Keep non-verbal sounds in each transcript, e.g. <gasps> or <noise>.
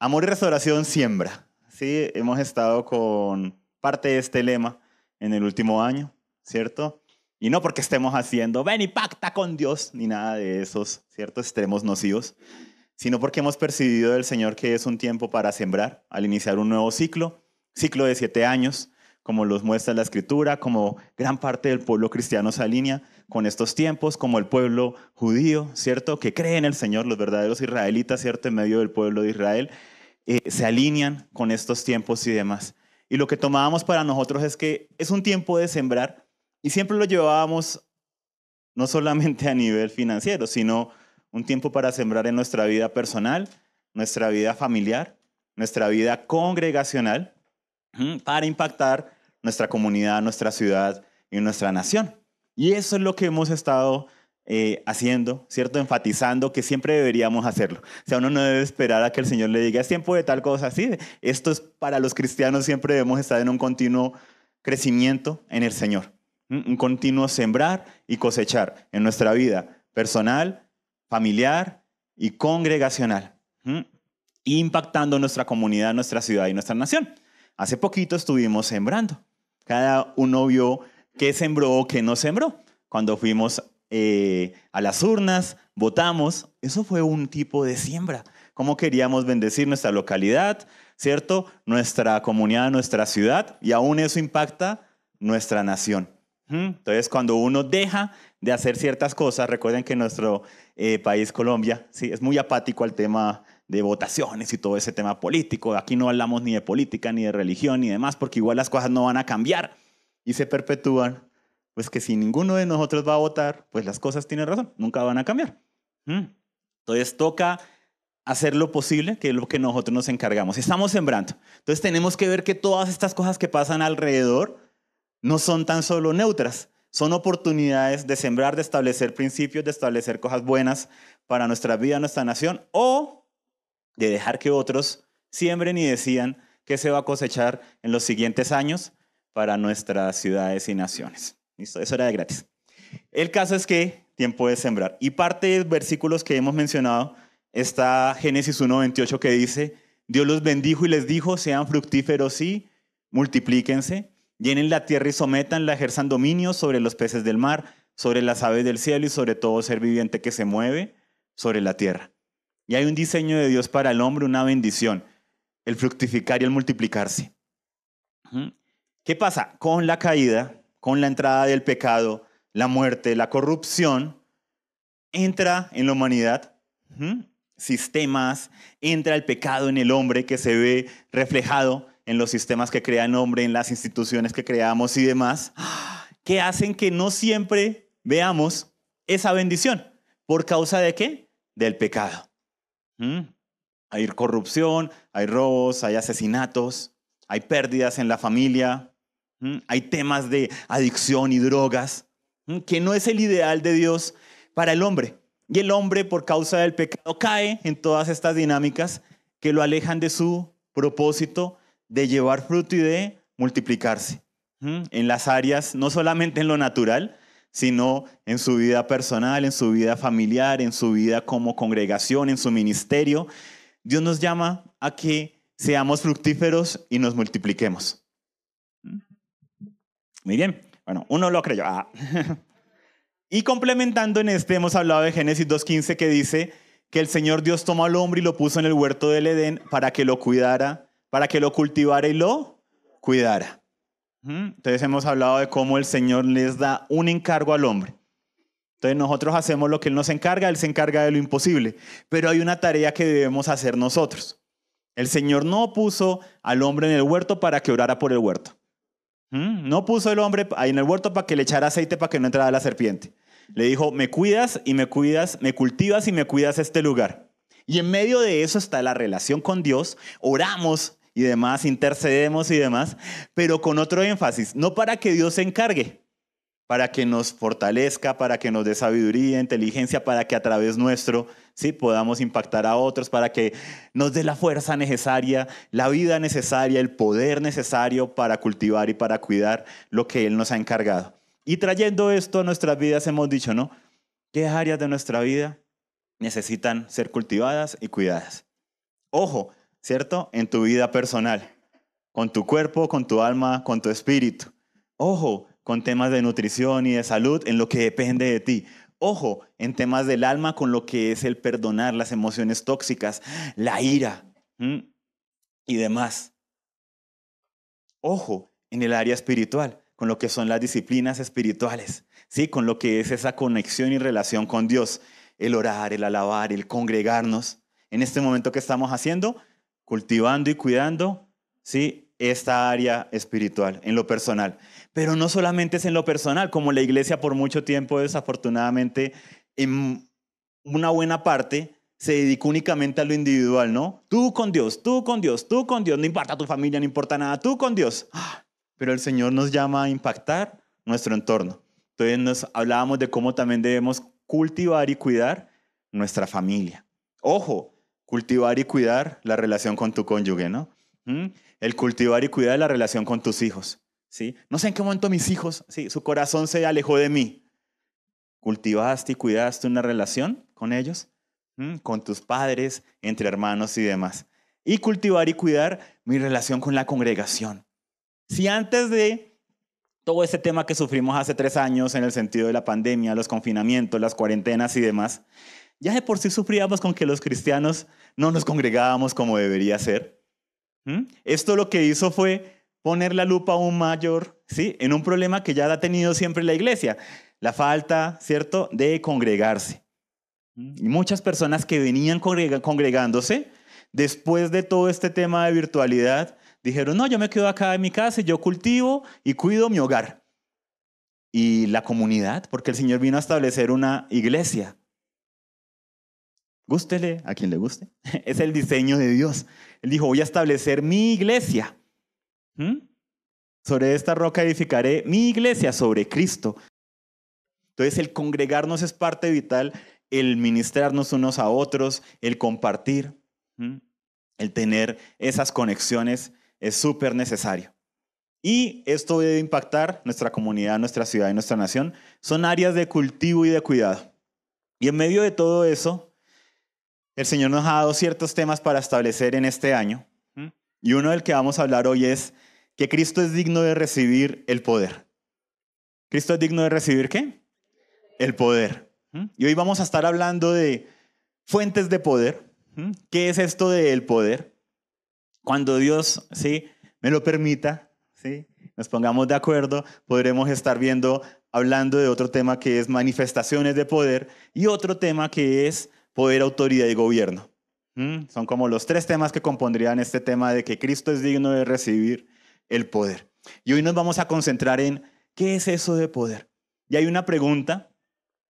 Amor y restauración siembra. Sí, hemos estado con parte de este lema en el último año, ¿cierto? Y no porque estemos haciendo, ven y pacta con Dios, ni nada de esos, ¿cierto? Extremos nocivos, sino porque hemos percibido del Señor que es un tiempo para sembrar, al iniciar un nuevo ciclo, ciclo de siete años, como los muestra la Escritura, como gran parte del pueblo cristiano se alinea con estos tiempos, como el pueblo judío, ¿cierto? Que cree en el Señor, los verdaderos israelitas, ¿cierto? En medio del pueblo de Israel, eh, se alinean con estos tiempos y demás. Y lo que tomábamos para nosotros es que es un tiempo de sembrar y siempre lo llevábamos no solamente a nivel financiero, sino un tiempo para sembrar en nuestra vida personal, nuestra vida familiar, nuestra vida congregacional, para impactar nuestra comunidad, nuestra ciudad y nuestra nación. Y eso es lo que hemos estado eh, haciendo, ¿cierto? Enfatizando que siempre deberíamos hacerlo. O sea, uno no debe esperar a que el Señor le diga, es tiempo de tal cosa. Sí, esto es para los cristianos, siempre debemos estar en un continuo crecimiento en el Señor. Un continuo sembrar y cosechar en nuestra vida personal, familiar y congregacional. Impactando nuestra comunidad, nuestra ciudad y nuestra nación. Hace poquito estuvimos sembrando. Cada uno vio qué sembró o qué no sembró. Cuando fuimos eh, a las urnas, votamos, eso fue un tipo de siembra. Cómo queríamos bendecir nuestra localidad, ¿cierto? Nuestra comunidad, nuestra ciudad, y aún eso impacta nuestra nación. Entonces, cuando uno deja de hacer ciertas cosas, recuerden que nuestro eh, país, Colombia, sí, es muy apático al tema de votaciones y todo ese tema político. Aquí no hablamos ni de política, ni de religión, ni demás, porque igual las cosas no van a cambiar y se perpetúan. Pues que si ninguno de nosotros va a votar, pues las cosas tienen razón, nunca van a cambiar. Entonces toca hacer lo posible, que es lo que nosotros nos encargamos. Estamos sembrando. Entonces tenemos que ver que todas estas cosas que pasan alrededor no son tan solo neutras, son oportunidades de sembrar, de establecer principios, de establecer cosas buenas para nuestra vida, nuestra nación, o de dejar que otros siembren y decidan qué se va a cosechar en los siguientes años para nuestras ciudades y naciones. ¿Listo? Eso era de gratis. El caso es que tiempo de sembrar. Y parte de los versículos que hemos mencionado está Génesis 1.28 que dice, Dios los bendijo y les dijo, sean fructíferos y multiplíquense, llenen la tierra y sometanla, ejerzan dominio sobre los peces del mar, sobre las aves del cielo y sobre todo ser viviente que se mueve sobre la tierra. Y hay un diseño de Dios para el hombre, una bendición, el fructificar y el multiplicarse. ¿Qué pasa? Con la caída, con la entrada del pecado, la muerte, la corrupción, entra en la humanidad sistemas, entra el pecado en el hombre que se ve reflejado en los sistemas que crea el hombre, en las instituciones que creamos y demás, que hacen que no siempre veamos esa bendición. ¿Por causa de qué? Del pecado. Hay corrupción, hay robos, hay asesinatos, hay pérdidas en la familia, hay temas de adicción y drogas, que no es el ideal de Dios para el hombre. Y el hombre, por causa del pecado, cae en todas estas dinámicas que lo alejan de su propósito de llevar fruto y de multiplicarse en las áreas, no solamente en lo natural, sino en su vida personal, en su vida familiar, en su vida como congregación, en su ministerio. Dios nos llama a que seamos fructíferos y nos multipliquemos. Muy bien. Bueno, uno lo creyó. Ah. <laughs> y complementando en este, hemos hablado de Génesis 2.15 que dice que el Señor Dios tomó al hombre y lo puso en el huerto del Edén para que lo cuidara, para que lo cultivara y lo cuidara. Entonces hemos hablado de cómo el Señor les da un encargo al hombre. Entonces nosotros hacemos lo que Él nos encarga, Él se encarga de lo imposible, pero hay una tarea que debemos hacer nosotros. El Señor no puso al hombre en el huerto para que orara por el huerto. No puso el hombre ahí en el huerto para que le echara aceite para que no entrara la serpiente. Le dijo, me cuidas y me cuidas, me cultivas y me cuidas este lugar. Y en medio de eso está la relación con Dios. Oramos y demás, intercedemos y demás, pero con otro énfasis, no para que Dios se encargue, para que nos fortalezca, para que nos dé sabiduría, inteligencia, para que a través nuestro sí podamos impactar a otros, para que nos dé la fuerza necesaria, la vida necesaria, el poder necesario para cultivar y para cuidar lo que Él nos ha encargado. Y trayendo esto a nuestras vidas hemos dicho, ¿no? ¿Qué áreas de nuestra vida necesitan ser cultivadas y cuidadas? Ojo, ¿cierto? En tu vida personal, con tu cuerpo, con tu alma, con tu espíritu. Ojo, con temas de nutrición y de salud en lo que depende de ti. Ojo, en temas del alma con lo que es el perdonar las emociones tóxicas, la ira y demás. Ojo, en el área espiritual, con lo que son las disciplinas espirituales, ¿sí? con lo que es esa conexión y relación con Dios, el orar, el alabar, el congregarnos. En este momento que estamos haciendo, cultivando y cuidando ¿sí? esta área espiritual, en lo personal. Pero no solamente es en lo personal, como la iglesia por mucho tiempo, desafortunadamente, en una buena parte se dedicó únicamente a lo individual, ¿no? Tú con Dios, tú con Dios, tú con Dios, no importa tu familia, no importa nada, tú con Dios. Ah, pero el Señor nos llama a impactar nuestro entorno. Entonces nos hablábamos de cómo también debemos cultivar y cuidar nuestra familia. Ojo, cultivar y cuidar la relación con tu cónyuge, ¿no? ¿Mm? El cultivar y cuidar la relación con tus hijos, ¿sí? No sé en qué momento mis hijos, ¿sí? Su corazón se alejó de mí. ¿Cultivaste y cuidaste una relación con ellos? con tus padres, entre hermanos y demás. Y cultivar y cuidar mi relación con la congregación. Si antes de todo ese tema que sufrimos hace tres años en el sentido de la pandemia, los confinamientos, las cuarentenas y demás, ya de por sí sufríamos con que los cristianos no nos congregábamos como debería ser. Esto lo que hizo fue poner la lupa aún mayor ¿sí? en un problema que ya ha tenido siempre la iglesia, la falta, ¿cierto?, de congregarse. Y muchas personas que venían congregándose, después de todo este tema de virtualidad, dijeron, no, yo me quedo acá en mi casa y yo cultivo y cuido mi hogar. Y la comunidad, porque el Señor vino a establecer una iglesia. Gústele a quien le guste. <laughs> Es el diseño de Dios. Él dijo, voy a establecer mi iglesia. ¿Mm? Sobre esta roca edificaré mi iglesia sobre Cristo. Entonces el congregarnos es parte vital el ministrarnos unos a otros, el compartir, el tener esas conexiones es súper necesario. Y esto debe impactar nuestra comunidad, nuestra ciudad y nuestra nación. Son áreas de cultivo y de cuidado. Y en medio de todo eso, el Señor nos ha dado ciertos temas para establecer en este año. Y uno del que vamos a hablar hoy es que Cristo es digno de recibir el poder. ¿Cristo es digno de recibir qué? El poder. Y hoy vamos a estar hablando de fuentes de poder. ¿Qué es esto del poder? Cuando Dios, ¿sí? Me lo permita, ¿sí? Nos pongamos de acuerdo, podremos estar viendo, hablando de otro tema que es manifestaciones de poder y otro tema que es poder, autoridad y gobierno. Son como los tres temas que compondrían este tema de que Cristo es digno de recibir el poder. Y hoy nos vamos a concentrar en qué es eso de poder. Y hay una pregunta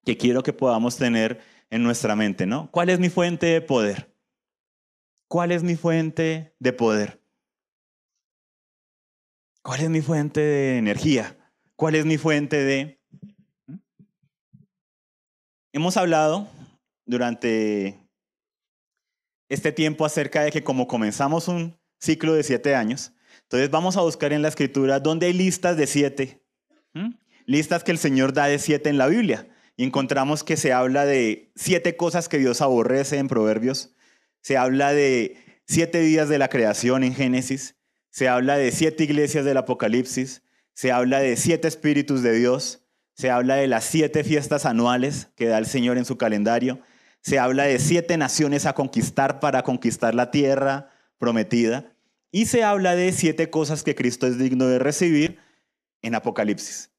que quiero que podamos tener en nuestra mente, ¿no? ¿Cuál es mi fuente de poder? ¿Cuál es mi fuente de poder? ¿Cuál es mi fuente de energía? ¿Cuál es mi fuente de... ¿Mm? Hemos hablado durante este tiempo acerca de que como comenzamos un ciclo de siete años, entonces vamos a buscar en la escritura dónde hay listas de siete, ¿Mm? listas que el Señor da de siete en la Biblia. Y encontramos que se habla de siete cosas que Dios aborrece en Proverbios. Se habla de siete días de la creación en Génesis. Se habla de siete iglesias del Apocalipsis. Se habla de siete espíritus de Dios. Se habla de las siete fiestas anuales que da el Señor en su calendario. Se habla de siete naciones a conquistar para conquistar la tierra prometida. Y se habla de siete cosas que Cristo es digno de recibir en Apocalipsis.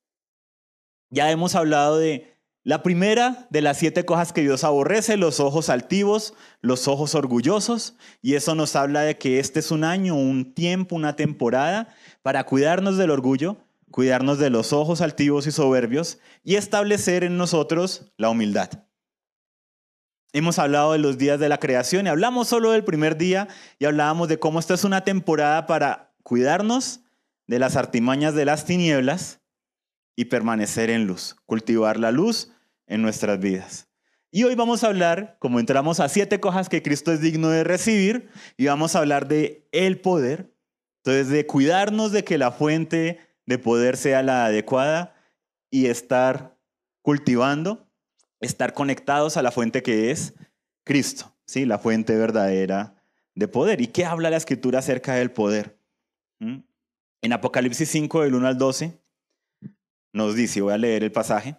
Ya hemos hablado de la primera de las siete cosas que Dios aborrece, los ojos altivos, los ojos orgullosos, y eso nos habla de que este es un año, un tiempo, una temporada para cuidarnos del orgullo, cuidarnos de los ojos altivos y soberbios y establecer en nosotros la humildad. Hemos hablado de los días de la creación y hablamos solo del primer día y hablábamos de cómo esta es una temporada para cuidarnos de las artimañas de las tinieblas y permanecer en luz, cultivar la luz en nuestras vidas. Y hoy vamos a hablar, como entramos a siete cosas que Cristo es digno de recibir, y vamos a hablar de el poder, entonces de cuidarnos de que la fuente de poder sea la adecuada y estar cultivando, estar conectados a la fuente que es Cristo, ¿sí? la fuente verdadera de poder. ¿Y qué habla la escritura acerca del poder? ¿Mm? En Apocalipsis 5, del 1 al 12, nos dice, voy a leer el pasaje.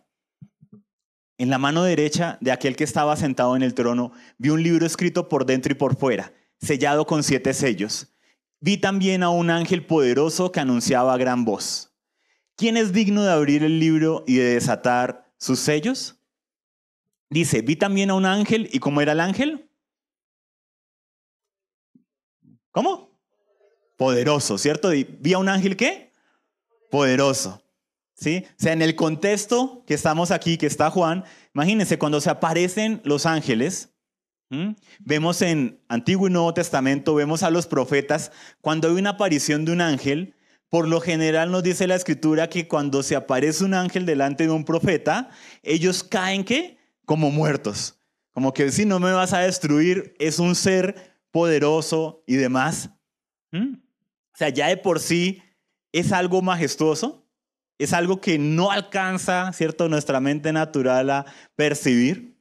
En la mano derecha de aquel que estaba sentado en el trono, vi un libro escrito por dentro y por fuera, sellado con siete sellos. Vi también a un ángel poderoso que anunciaba a gran voz. ¿Quién es digno de abrir el libro y de desatar sus sellos? Dice, vi también a un ángel, ¿y cómo era el ángel? ¿Cómo? Poderoso, ¿cierto? ¿Vi a un ángel qué? Poderoso. ¿Sí? O sea, en el contexto que estamos aquí, que está Juan, imagínense cuando se aparecen los ángeles, vemos en Antiguo y Nuevo Testamento, vemos a los profetas, cuando hay una aparición de un ángel, por lo general nos dice la escritura que cuando se aparece un ángel delante de un profeta, ellos caen ¿qué? Como muertos. Como que si no me vas a destruir, es un ser poderoso y demás. O sea, ya de por sí es algo majestuoso, es algo que no alcanza, ¿cierto?, nuestra mente natural a percibir.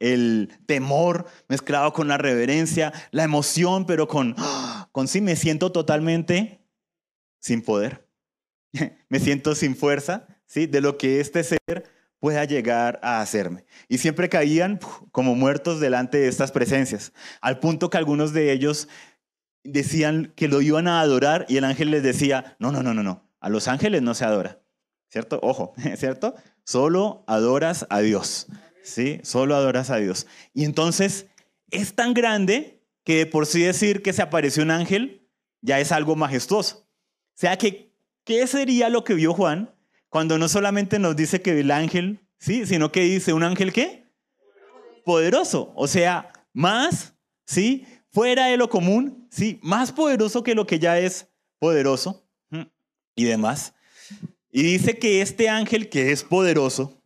El temor mezclado con la reverencia, la emoción, pero con, con sí me siento totalmente sin poder. <laughs> me siento sin fuerza, ¿sí? De lo que este ser pueda llegar a hacerme. Y siempre caían como muertos delante de estas presencias, al punto que algunos de ellos decían que lo iban a adorar y el ángel les decía, no, no, no, no, no, a los ángeles no se adora, ¿cierto? Ojo, <laughs> ¿cierto? Solo adoras a Dios, ¿sí? Solo adoras a Dios. Y entonces es tan grande que por sí decir que se apareció un ángel ya es algo majestuoso. O sea que, ¿qué sería lo que vio Juan cuando no solamente nos dice que el ángel, ¿sí? Sino que dice un ángel qué? Poderoso. O sea, más, ¿sí? Fuera de lo común, ¿sí? Más poderoso que lo que ya es poderoso y demás. Y dice que este ángel que es poderoso,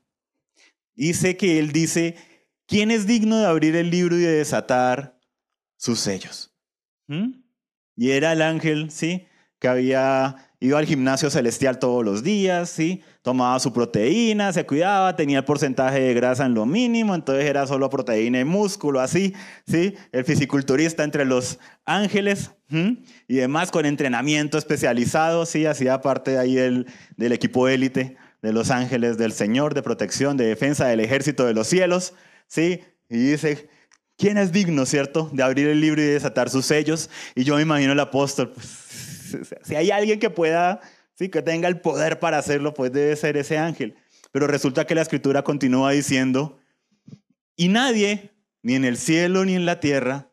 dice que él dice, ¿quién es digno de abrir el libro y de desatar sus sellos? Y era el ángel, ¿sí? Que había iba al gimnasio celestial todos los días, ¿sí? Tomaba su proteína, se cuidaba, tenía el porcentaje de grasa en lo mínimo, entonces era solo proteína y músculo, así, ¿sí? El fisiculturista entre los ángeles y demás con entrenamiento especializado, ¿sí? Hacía parte ahí del, del equipo élite de los ángeles del Señor, de protección, de defensa del ejército de los cielos, ¿sí? Y dice, ¿quién es digno, cierto, de abrir el libro y desatar sus sellos? Y yo me imagino el apóstol, pues, <laughs> si hay alguien que pueda, sí, que tenga el poder para hacerlo, pues debe ser ese ángel. Pero resulta que la escritura continúa diciendo, y nadie, ni en el cielo ni en la tierra,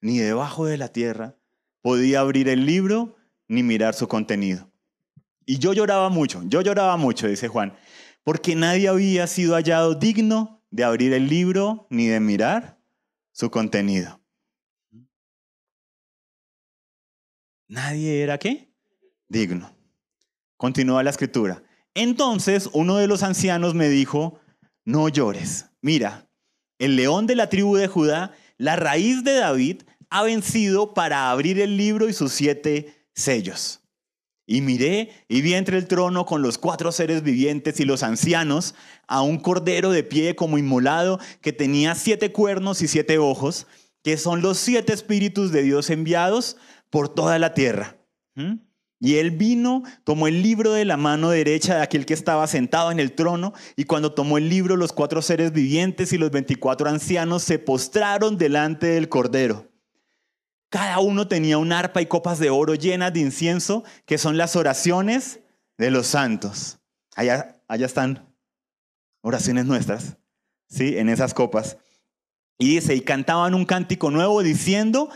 ni debajo de la tierra, podía abrir el libro ni mirar su contenido. Y yo lloraba mucho, yo lloraba mucho, dice Juan, porque nadie había sido hallado digno de abrir el libro ni de mirar su contenido. Nadie era qué? Digno. Continúa la escritura. Entonces uno de los ancianos me dijo, no llores. Mira, el león de la tribu de Judá, la raíz de David, ha vencido para abrir el libro y sus siete sellos. Y miré y vi entre el trono con los cuatro seres vivientes y los ancianos a un cordero de pie como inmolado que tenía siete cuernos y siete ojos, que son los siete espíritus de Dios enviados por toda la tierra. ¿Mm? Y él vino, tomó el libro de la mano derecha de aquel que estaba sentado en el trono, y cuando tomó el libro, los cuatro seres vivientes y los veinticuatro ancianos se postraron delante del Cordero. Cada uno tenía un arpa y copas de oro llenas de incienso, que son las oraciones de los santos. Allá, allá están oraciones nuestras, ¿sí? En esas copas. Y dice, y cantaban un cántico nuevo diciendo,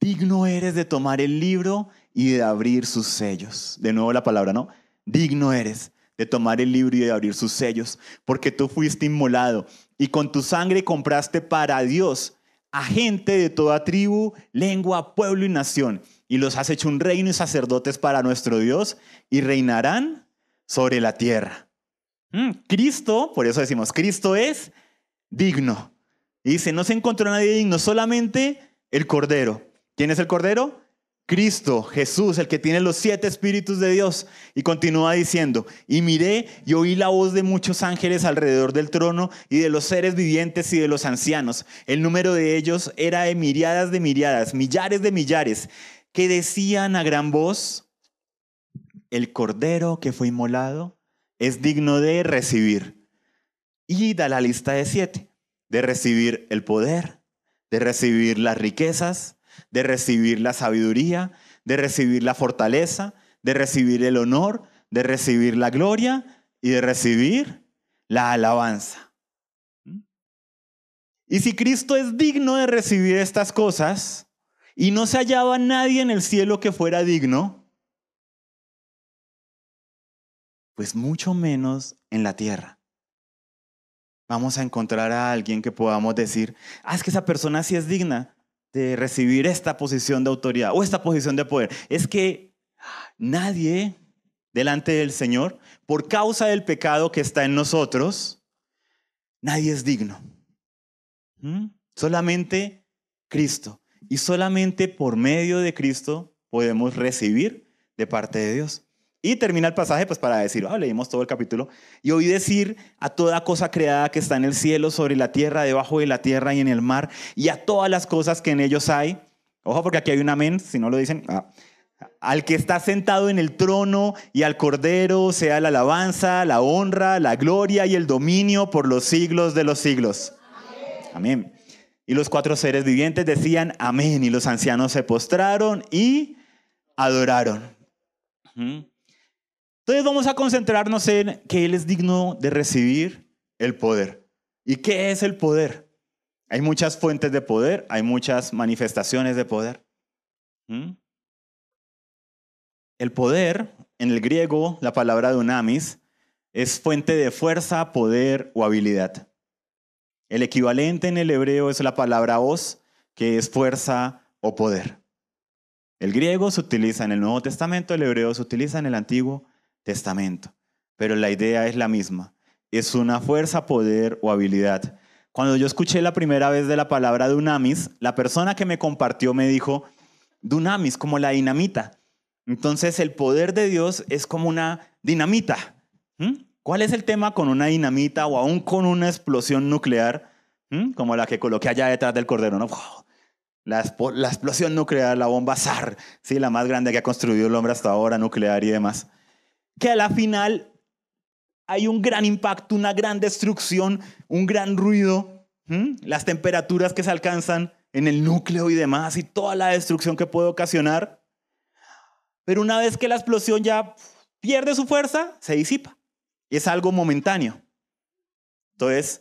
digno eres de tomar el libro y de abrir sus sellos. De nuevo la palabra, ¿no? Digno eres de tomar el libro y de abrir sus sellos, porque tú fuiste inmolado y con tu sangre compraste para Dios a gente de toda tribu, lengua, pueblo y nación, y los has hecho un reino y sacerdotes para nuestro Dios, y reinarán sobre la tierra. Mm, Cristo, por eso decimos, Cristo es digno. Y dice, no se encontró nadie digno, solamente el Cordero. ¿Quién es el Cordero? Cristo, Jesús, el que tiene los siete espíritus de Dios. Y continúa diciendo, y miré y oí la voz de muchos ángeles alrededor del trono y de los seres vivientes y de los ancianos. El número de ellos era de miriadas de miriadas, millares de millares, que decían a gran voz, el cordero que fue inmolado es digno de recibir. Y da la lista de siete, de recibir el poder, de recibir las riquezas, de recibir la sabiduría, de recibir la fortaleza, de recibir el honor, de recibir la gloria y de recibir la alabanza. Y si Cristo es digno de recibir estas cosas y no se hallaba nadie en el cielo que fuera digno, pues mucho menos en la tierra. Vamos a encontrar a alguien que podamos decir, ah, es que esa persona sí es digna de recibir esta posición de autoridad o esta posición de poder. Es que nadie delante del Señor, por causa del pecado que está en nosotros, nadie es digno. ¿Mm? Solamente Cristo. Y solamente por medio de Cristo podemos recibir de parte de Dios. Y termina el pasaje pues para decir, ah, leímos todo el capítulo, y oí decir a toda cosa creada que está en el cielo, sobre la tierra, debajo de la tierra y en el mar, y a todas las cosas que en ellos hay. Ojo porque aquí hay un amén, si no lo dicen. Ah, al que está sentado en el trono y al cordero sea la alabanza, la honra, la gloria y el dominio por los siglos de los siglos. Amén. Y los cuatro seres vivientes decían amén y los ancianos se postraron y adoraron. Entonces vamos a concentrarnos en que Él es digno de recibir el poder. ¿Y qué es el poder? Hay muchas fuentes de poder, hay muchas manifestaciones de poder. ¿Mm? El poder, en el griego, la palabra dunamis, es fuente de fuerza, poder o habilidad. El equivalente en el hebreo es la palabra os, que es fuerza o poder. El griego se utiliza en el Nuevo Testamento, el hebreo se utiliza en el Antiguo Testamento. Pero la idea es la misma. Es una fuerza, poder o habilidad. Cuando yo escuché la primera vez de la palabra dunamis, la persona que me compartió me dijo, dunamis, como la dinamita. Entonces el poder de Dios es como una dinamita. ¿Mm? ¿Cuál es el tema con una dinamita o aún con una explosión nuclear? ¿Mm? Como la que coloqué allá detrás del cordero, ¿no? La, explosión nuclear, la bomba SAR, ¿sí? la más grande que ha construido el hombre hasta ahora, nuclear y demás que a la final hay un gran impacto, una gran destrucción, un gran ruido, las temperaturas que se alcanzan en el núcleo y demás, y toda la destrucción que puede ocasionar. Pero una vez que la explosión ya pierde su fuerza, se disipa. Y es algo momentáneo. Entonces,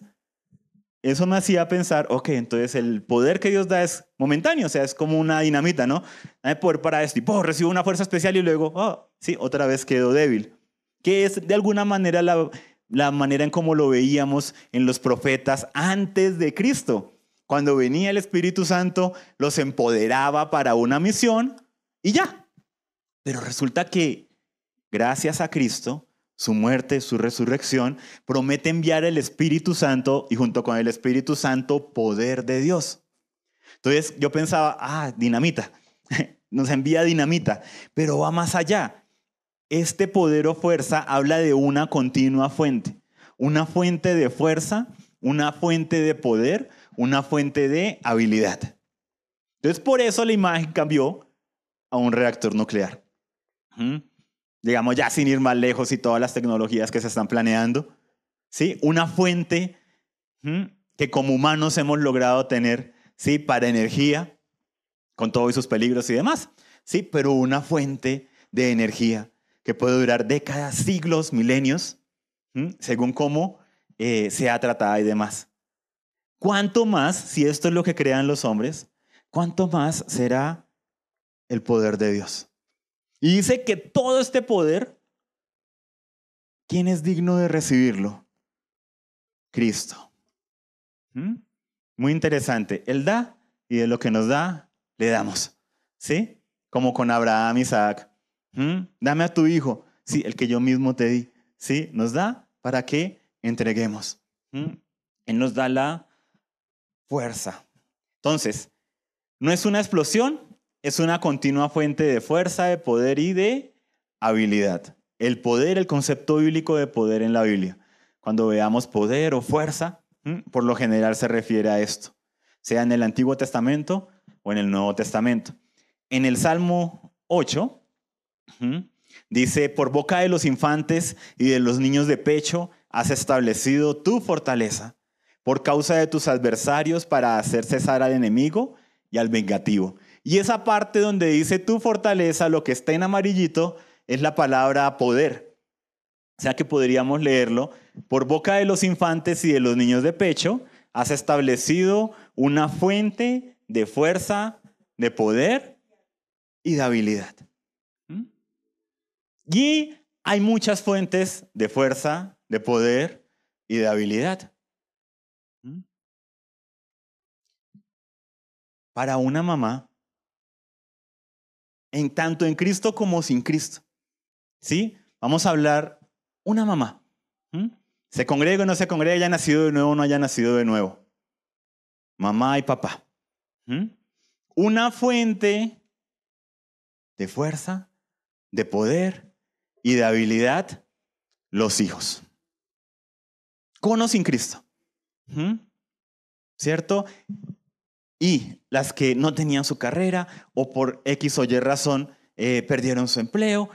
eso me hacía pensar, ok, entonces el poder que Dios da es momentáneo, o sea, es como una dinamita, ¿no? Hay poder para esto y ¡pum! recibo una fuerza especial y luego, oh, sí, otra vez quedo débil. Que es de alguna manera la, la manera en cómo lo veíamos en los profetas antes de Cristo. Cuando venía el Espíritu Santo, los empoderaba para una misión y ya. Pero resulta que gracias a Cristo, su muerte, su resurrección, promete enviar el Espíritu Santo y junto con el Espíritu Santo poder de Dios. Entonces yo pensaba, ah, dinamita, <laughs> nos envía dinamita, pero va más allá. Este poder o fuerza habla de una continua fuente, una fuente de fuerza, una fuente de poder, una fuente de habilidad. Entonces por eso la imagen cambió a un reactor nuclear digamos ya sin ir más lejos y todas las tecnologías que se están planeando, ¿sí? Una fuente que como humanos hemos logrado tener, ¿sí? Para energía, con todos sus peligros y demás, ¿sí? Pero una fuente de energía que puede durar décadas, siglos, milenios, según cómo eh, sea tratada y demás. ¿Cuánto más, si esto es lo que crean los hombres, cuánto más será el poder de Dios? Y dice que todo este poder, ¿quién es digno de recibirlo? Cristo. ¿Mm? Muy interesante. Él da y de lo que nos da, le damos. ¿Sí? Como con Abraham, Isaac. ¿Mm? Dame a tu hijo. Sí, el que yo mismo te di. ¿Sí? Nos da para que entreguemos. ¿Mm? Él nos da la fuerza. Entonces, no es una explosión, es una continua fuente de fuerza, de poder y de habilidad. El poder, el concepto bíblico de poder en la Biblia. Cuando veamos poder o fuerza, por lo general se refiere a esto, sea en el Antiguo Testamento o en el Nuevo Testamento. En el Salmo 8, dice, por boca de los infantes y de los niños de pecho has establecido tu fortaleza por causa de tus adversarios para hacer cesar al enemigo y al vengativo. Y esa parte donde dice tu fortaleza, lo que está en amarillito, es la palabra poder. O sea que podríamos leerlo, por boca de los infantes y de los niños de pecho, has establecido una fuente de fuerza, de poder y de habilidad. ¿Mm? Y hay muchas fuentes de fuerza, de poder y de habilidad. ¿Mm? Para una mamá, en tanto en Cristo como sin Cristo. ¿Sí? Vamos a hablar una mamá. Se congrega o no se congrega, haya nacido de nuevo o no haya nacido de nuevo. Mamá y papá. Una fuente de fuerza, de poder y de habilidad, los hijos. Con o sin Cristo. ¿Cierto? Y las que no tenían su carrera o por X o Y razón eh, perdieron su empleo,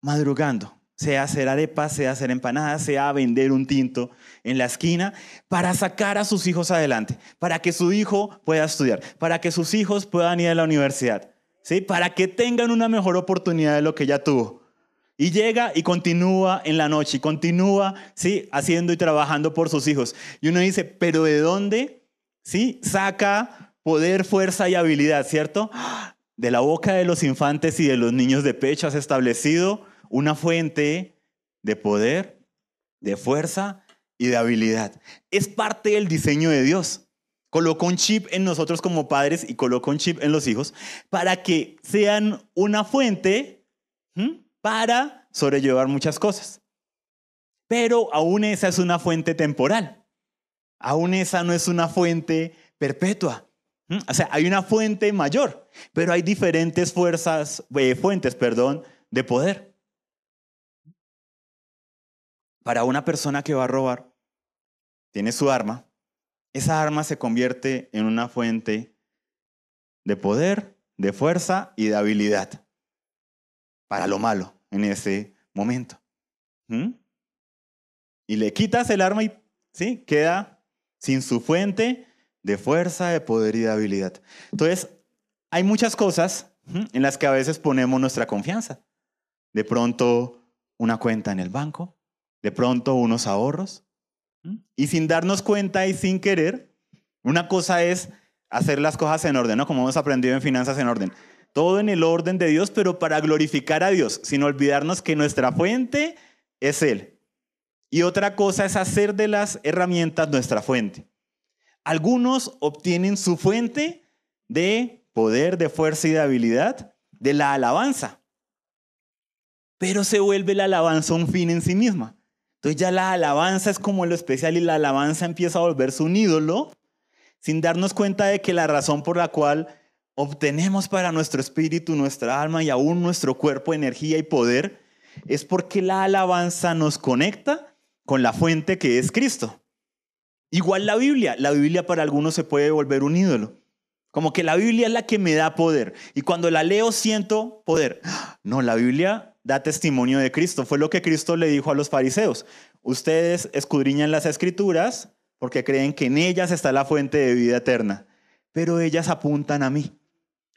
madrugando, sea hacer arepas, sea hacer empanadas, sea vender un tinto en la esquina, para sacar a sus hijos adelante, para que su hijo pueda estudiar, para que sus hijos puedan ir a la universidad, ¿sí? para que tengan una mejor oportunidad de lo que ya tuvo. Y llega y continúa en la noche, y continúa, ¿sí? Haciendo y trabajando por sus hijos. Y uno dice, ¿pero de dónde? ¿Sí? Saca poder, fuerza y habilidad, ¿cierto? De la boca de los infantes y de los niños de pecho has establecido una fuente de poder, de fuerza y de habilidad. Es parte del diseño de Dios. Colocó un chip en nosotros como padres y colocó un chip en los hijos para que sean una fuente para sobrellevar muchas cosas. Pero aún esa es una fuente temporal. Aún esa no es una fuente perpetua. O sea, hay una fuente mayor, pero hay diferentes fuerzas, eh, fuentes, perdón, de poder. Para una persona que va a robar, tiene su arma, esa arma se convierte en una fuente de poder, de fuerza y de habilidad para lo malo en ese momento. ¿Mm? Y le quitas el arma y ¿sí? queda sin su fuente de fuerza, de poder y de habilidad. Entonces, hay muchas cosas en las que a veces ponemos nuestra confianza. De pronto, una cuenta en el banco, de pronto, unos ahorros. Y sin darnos cuenta y sin querer, una cosa es hacer las cosas en orden, ¿no? Como hemos aprendido en finanzas en orden todo en el orden de Dios, pero para glorificar a Dios, sin olvidarnos que nuestra fuente es Él. Y otra cosa es hacer de las herramientas nuestra fuente. Algunos obtienen su fuente de poder, de fuerza y de habilidad de la alabanza. Pero se vuelve la alabanza un fin en sí misma. Entonces ya la alabanza es como lo especial y la alabanza empieza a volverse un ídolo sin darnos cuenta de que la razón por la cual obtenemos para nuestro espíritu, nuestra alma y aún nuestro cuerpo energía y poder, es porque la alabanza nos conecta con la fuente que es Cristo. Igual la Biblia, la Biblia para algunos se puede volver un ídolo. Como que la Biblia es la que me da poder. Y cuando la leo siento poder. <gasps> No, la Biblia da testimonio de Cristo. Fue lo que Cristo le dijo a los fariseos. Ustedes escudriñan las escrituras porque creen que en ellas está la fuente de vida eterna. Pero ellas apuntan a mí.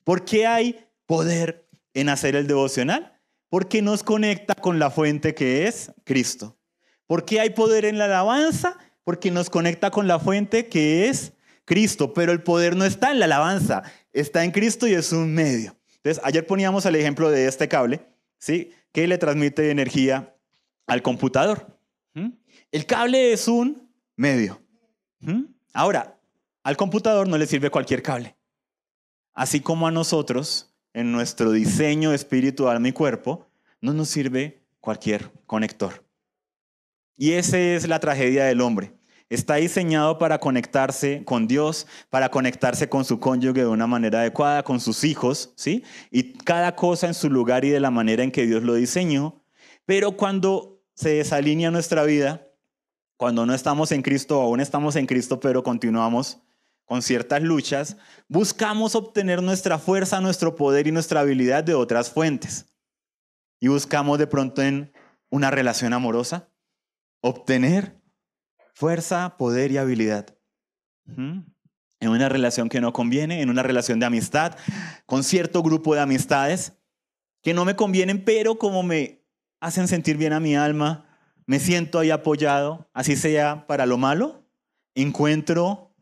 ¿Por qué hay poder en hacer el devocional? Porque nos conecta con la fuente que es Cristo. ¿Por qué hay poder en la alabanza? Porque nos conecta con la fuente que es Cristo. Pero el poder no está en la alabanza, está en Cristo y es un medio. Entonces, ayer poníamos el ejemplo de este cable, ¿sí? Que le transmite energía al computador. El cable es un medio. Ahora, al computador no le sirve cualquier cable. Así como a nosotros, en nuestro diseño espiritual, mi cuerpo, no nos sirve cualquier conector. Y esa es la tragedia del hombre. está diseñado para conectarse con Dios, para conectarse con su cónyuge de una manera adecuada, con sus hijos, ¿sí? Y cada cosa en su lugar y de la manera en que Dios lo diseñó. Pero cuando se desalinea nuestra vida, cuando no estamos en Cristo, aún estamos en Cristo, pero continuamos con ciertas luchas, buscamos obtener nuestra fuerza, nuestro poder y nuestra habilidad de otras fuentes. Y buscamos de pronto en una relación amorosa obtener fuerza, poder y habilidad. En una relación que no conviene, en una relación de amistad, con cierto grupo de amistades que no me convienen, pero como me hacen sentir bien a mi alma, me siento ahí apoyado, así sea para lo malo, encuentro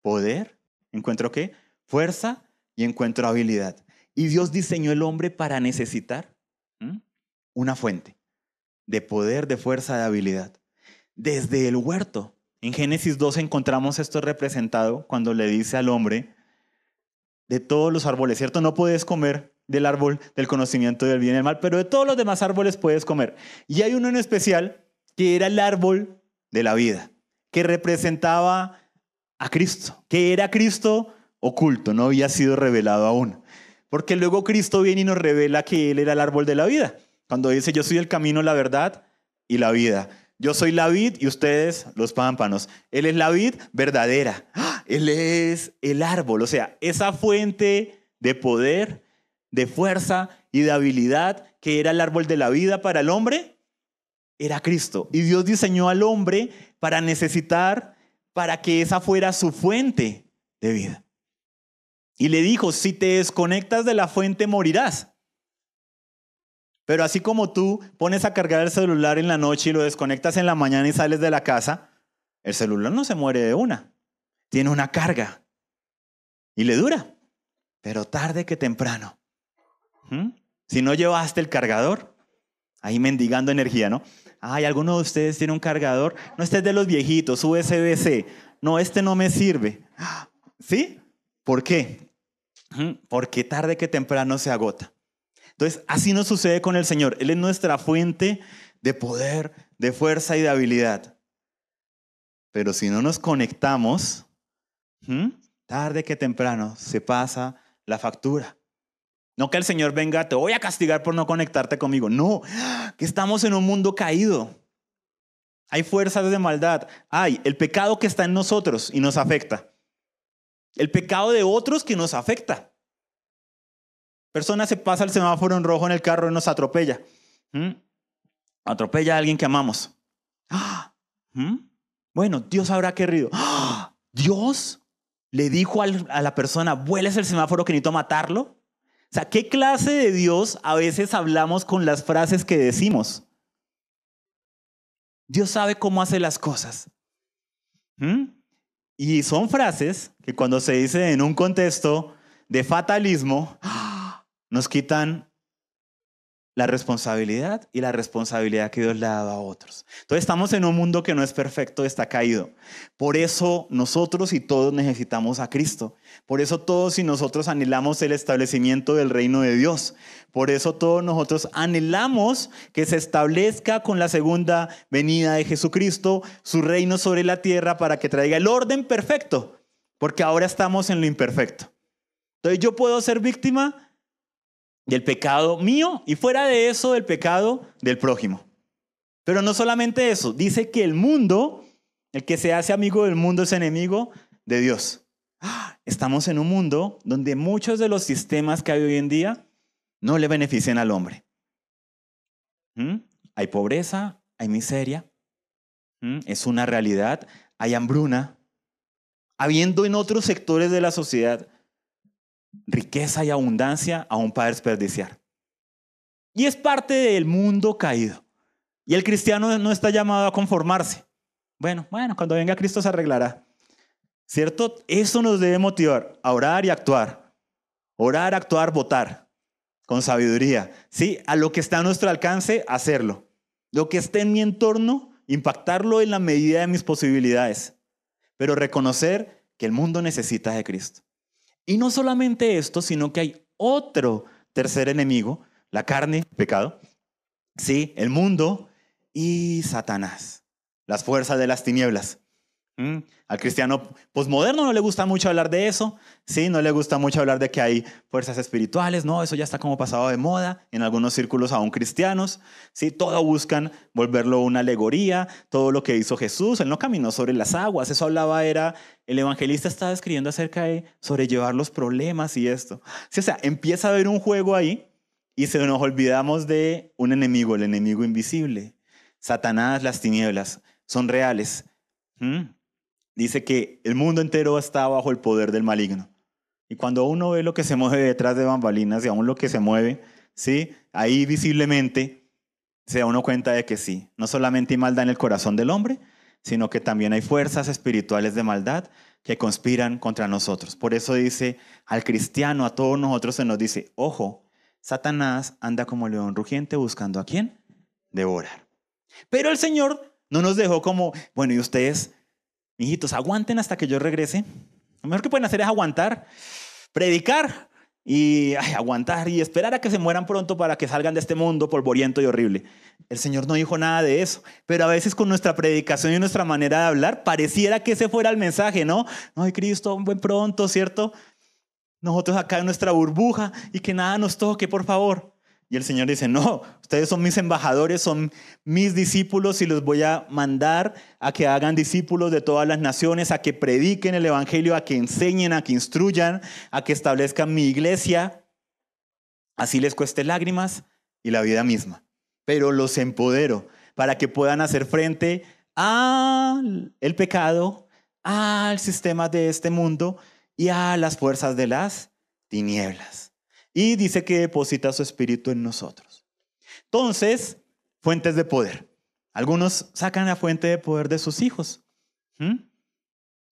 poder, encuentro qué? Fuerza y encuentro habilidad. Y Dios diseñó el hombre para necesitar una fuente de poder, de fuerza, de habilidad. Desde el huerto. En Génesis 2 encontramos esto representado cuando le dice al hombre, de todos los árboles, ¿cierto? No puedes comer del árbol del conocimiento del bien y del mal, pero de todos los demás árboles puedes comer. Y hay uno en especial que era el árbol de la vida, que representaba a Cristo, que era Cristo oculto, no había sido revelado aún. Porque luego Cristo viene y nos revela que Él era el árbol de la vida. Cuando dice, yo soy el camino, la verdad y la vida. Yo soy la vid y ustedes los pámpanos. Él es la vid verdadera. ¡Ah! Él es el árbol, o sea, esa fuente de poder, de fuerza y de habilidad que era el árbol de la vida para el hombre, era Cristo. Y Dios diseñó al hombre para necesitar para que esa fuera su fuente de vida. Y le dijo, si te desconectas de la fuente morirás. Pero así como tú pones a cargar el celular en la noche y lo desconectas en la mañana y sales de la casa, el celular no se muere de una. Tiene una carga. Y le dura. Pero tarde que temprano. ¿Mm? Si no llevaste el cargador, ahí mendigando energía, ¿no? Ay, ¿alguno de ustedes tiene un cargador? No, este es de los viejitos, USB-C. No, este no me sirve. ¿Sí? ¿Por qué? Porque tarde que temprano se agota. Entonces, así nos sucede con el Señor. Él es nuestra fuente de poder, de fuerza y de habilidad. Pero si no nos conectamos, tarde que temprano se pasa la factura. No que el Señor venga, te voy a castigar por no conectarte conmigo. No, que estamos en un mundo caído. Hay fuerzas de maldad. Hay el pecado que está en nosotros y nos afecta. El pecado de otros que nos afecta. Persona se pasa el semáforo en rojo en el carro y nos atropella. ¿Mm? Atropella a alguien que amamos. <gasps> ¿Mm? Bueno, Dios habrá querido. <gasps> Dios le dijo a la persona, vueles el semáforo que necesito matarlo. O sea, ¿qué clase de Dios a veces hablamos con las frases que decimos? Dios sabe cómo hace las cosas. ¿Mm? Y son frases que cuando se dicen en un contexto de fatalismo, nos quitan la responsabilidad y la responsabilidad que Dios le ha dado a otros. Entonces estamos en un mundo que no es perfecto, está caído. Por eso nosotros y todos necesitamos a Cristo. Por eso todos y nosotros anhelamos el establecimiento del reino de Dios. Por eso todos nosotros anhelamos que se establezca con la segunda venida de Jesucristo su reino sobre la tierra para que traiga el orden perfecto. Porque ahora estamos en lo imperfecto. Entonces yo puedo ser víctima del pecado mío y fuera de eso del pecado del prójimo. Pero no solamente eso, dice que el mundo, el que se hace amigo del mundo es enemigo de Dios. Estamos en un mundo donde muchos de los sistemas que hay hoy en día no le benefician al hombre. ¿Mm? Hay pobreza, hay miseria, ¿Mm? es una realidad, hay hambruna, habiendo en otros sectores de la sociedad riqueza y abundancia aún para desperdiciar. Y es parte del mundo caído. Y el cristiano no está llamado a conformarse. Bueno, bueno, cuando venga Cristo se arreglará. ¿Cierto? Eso nos debe motivar a orar y actuar. Orar, actuar, votar. Con sabiduría. Sí, a lo que está a nuestro alcance, hacerlo. Lo que esté en mi entorno, impactarlo en la medida de mis posibilidades. Pero reconocer que el mundo necesita de Cristo. Y no solamente esto, sino que hay otro tercer enemigo, la carne, pecado, sí, el mundo y Satanás, las fuerzas de las tinieblas. ¿Mm? Al cristiano posmoderno no le gusta mucho hablar de eso, ¿sí? No le gusta mucho hablar de que hay fuerzas espirituales, no, eso ya está como pasado de moda en algunos círculos aún cristianos, ¿sí? Todo buscan volverlo una alegoría, todo lo que hizo Jesús, él no caminó sobre las aguas, eso hablaba era, el evangelista estaba escribiendo acerca de sobrellevar los problemas y esto. Sí, o sea, empieza a haber un juego ahí y se nos olvidamos de un enemigo, el enemigo invisible. Satanás, las tinieblas, son reales. ¿Mm? Dice que el mundo entero está bajo el poder del maligno. Y cuando uno ve lo que se mueve detrás de bambalinas y aún lo que se mueve, ¿sí? ahí visiblemente se da uno cuenta de que sí, no solamente hay maldad en el corazón del hombre, sino que también hay fuerzas espirituales de maldad que conspiran contra nosotros. Por eso dice al cristiano, a todos nosotros se nos dice, ojo, Satanás anda como león rugiente buscando a quién devorar. Pero el Señor no nos dejó como, bueno, y ustedes hijitos, aguanten hasta que yo regrese. Lo mejor que pueden hacer es aguantar, predicar y aguantar y esperar a que se mueran pronto para que salgan de este mundo polvoriento y horrible. El Señor no dijo nada de eso, pero a veces con nuestra predicación y nuestra manera de hablar pareciera que ese fuera el mensaje, ¿no? Ay, Cristo, buen pronto, ¿cierto? Nosotros acá en nuestra burbuja y que nada nos toque, por favor. Y el Señor dice, no, ustedes son mis embajadores, son mis discípulos y los voy a mandar a que hagan discípulos de todas las naciones, a que prediquen el Evangelio, a que enseñen, a que instruyan, a que establezcan mi iglesia. Así les cueste lágrimas y la vida misma. Pero los empodero para que puedan hacer frente al pecado, al sistema de este mundo y a las fuerzas de las tinieblas y dice que deposita su espíritu en nosotros. Entonces, fuentes de poder. Algunos sacan la fuente de poder de sus hijos. ¿Mm?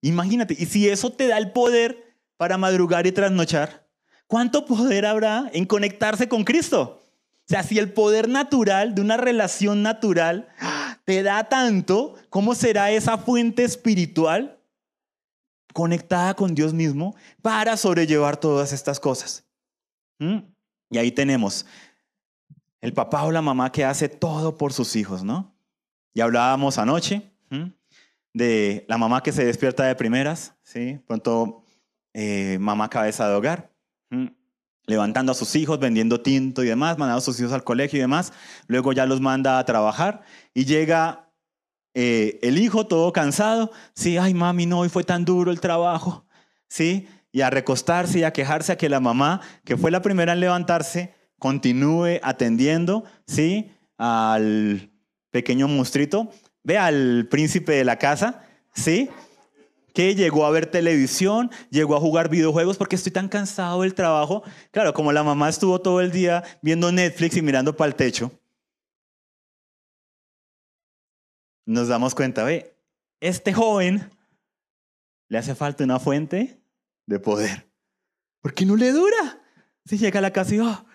Imagínate, y si eso te da el poder para madrugar y trasnochar, ¿cuánto poder habrá en conectarse con Cristo? O sea, si el poder natural de una relación natural te da tanto, ¿cómo será esa fuente espiritual conectada con Dios mismo para sobrellevar todas estas cosas? ¿Mm? Y ahí tenemos el papá o la mamá que hace todo por sus hijos, ¿no? Y hablábamos anoche de la mamá que se despierta de primeras, ¿sí? Pronto eh, mamá cabeza de hogar, levantando a sus hijos, vendiendo tinto y demás, mandando a sus hijos al colegio y demás, luego ya los manda a trabajar y llega eh, el hijo todo cansado, sí, ay mami, no, hoy fue tan duro el trabajo, sí, y a recostarse y a quejarse a que la mamá, que fue la primera en levantarse, continúe atendiendo, ¿sí? Al pequeño monstruito. Ve al príncipe de la casa, ¿sí? Que llegó a ver televisión, llegó a jugar videojuegos porque estoy tan cansado del trabajo. Claro, como la mamá estuvo todo el día viendo Netflix y mirando para el techo, nos damos cuenta, ve, este joven le hace falta una fuente de poder. Porque no le dura. Si llega a la casa y, oh,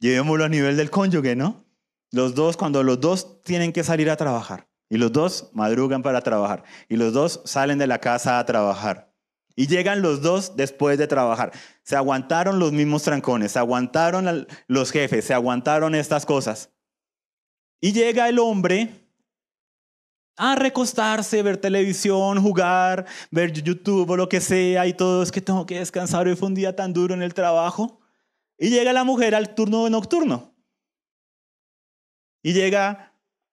llevémoslo a nivel del cónyuge, ¿no? Los dos, cuando los dos tienen que salir a trabajar, y los dos madrugan para trabajar, y los dos salen de la casa a trabajar, y llegan los dos después de trabajar. Se aguantaron los mismos trancones, se aguantaron los jefes, se aguantaron estas cosas. Y llega el hombre a recostarse, ver televisión, jugar, ver YouTube o lo que sea y todo, es que tengo que descansar, hoy fue un día tan duro en el trabajo. Y llega la mujer al turno nocturno. Y llega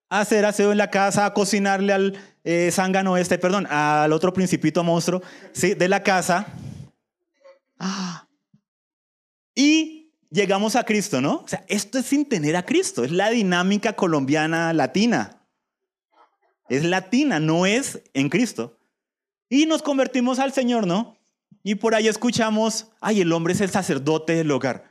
a hacer aseo en la casa, a cocinarle al eh, zángano este, perdón, al otro principito monstruo ¿sí? de la casa. Ah. Y llegamos a Cristo, ¿no? O sea, esto es sin tener a Cristo, es la dinámica colombiana latina es latina, no es en Cristo. Y nos convertimos al Señor, ¿no? Y por ahí escuchamos, ay, el hombre es el sacerdote del hogar.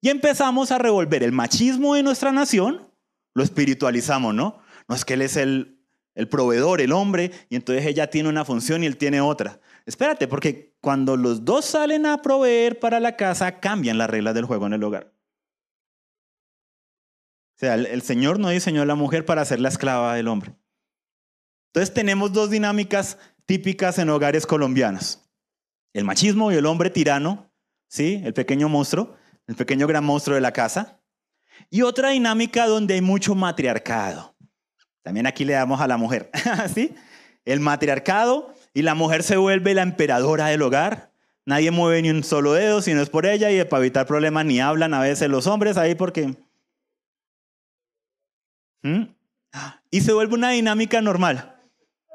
Y empezamos a revolver el machismo de nuestra nación, lo espiritualizamos, ¿no? No es que él es el, el proveedor, el hombre, y entonces ella tiene una función y él tiene otra. Espérate, porque cuando los dos salen a proveer para la casa, cambian las reglas del juego en el hogar. O sea, el, el Señor no diseñó a la mujer para ser la esclava del hombre. Entonces tenemos dos dinámicas típicas en hogares colombianos. El machismo y el hombre tirano, ¿sí? El pequeño monstruo, el pequeño gran monstruo de la casa. Y otra dinámica donde hay mucho matriarcado. También aquí le damos a la mujer, <laughs> ¿sí? el matriarcado y la mujer se vuelve la emperadora del hogar. Nadie mueve ni un solo dedo si no es por ella y para evitar problemas ni hablan a veces los hombres ahí porque... ¿Mm? Y se vuelve una dinámica normal.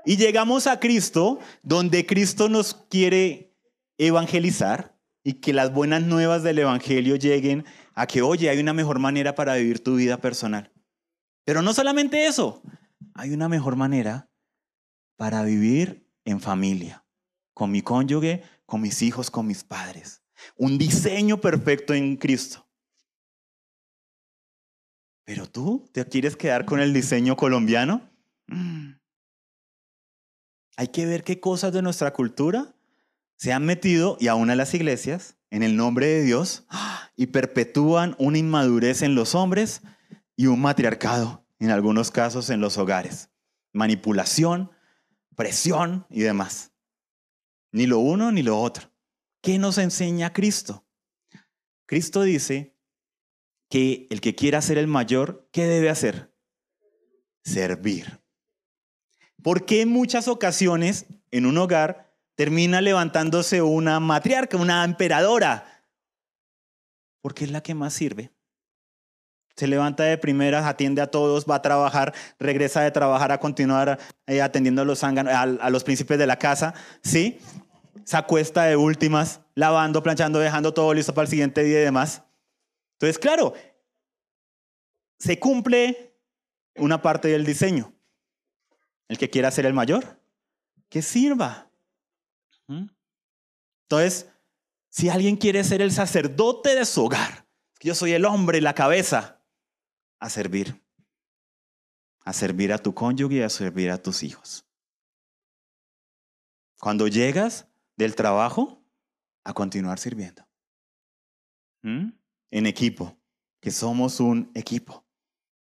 Y llegamos a Cristo, donde Cristo nos quiere evangelizar y que las buenas nuevas del Evangelio lleguen a que, oye, hay una mejor manera para vivir tu vida personal. Pero no solamente eso, hay una mejor manera para vivir en familia, con mi cónyuge, con mis hijos, con mis padres. Un diseño perfecto en Cristo. Pero tú te quieres quedar con el diseño colombiano. Mm. Hay que ver qué cosas de nuestra cultura se han metido, y aún a las iglesias, en el nombre de Dios, y perpetúan una inmadurez en los hombres y un matriarcado, en algunos casos en los hogares. Manipulación, presión y demás. Ni lo uno ni lo otro. ¿Qué nos enseña Cristo? Cristo dice que el que quiera ser el mayor, ¿qué debe hacer? Servir. ¿Por qué en muchas ocasiones en un hogar termina levantándose una matriarca, una emperadora? Porque es la que más sirve. Se levanta de primeras, atiende a todos, va a trabajar, regresa de trabajar a continuar eh, atendiendo a los, a, a los príncipes de la casa, ¿sí? Se acuesta de últimas, lavando, planchando, dejando todo listo para el siguiente día y demás. Entonces, claro, se cumple una parte del diseño. El que quiera ser el mayor, que sirva. ¿Mm? Entonces, si alguien quiere ser el sacerdote de su hogar, yo soy el hombre, la cabeza, a servir. A servir a tu cónyuge y a servir a tus hijos. Cuando llegas del trabajo, a continuar sirviendo. ¿Mm? En equipo, que somos un equipo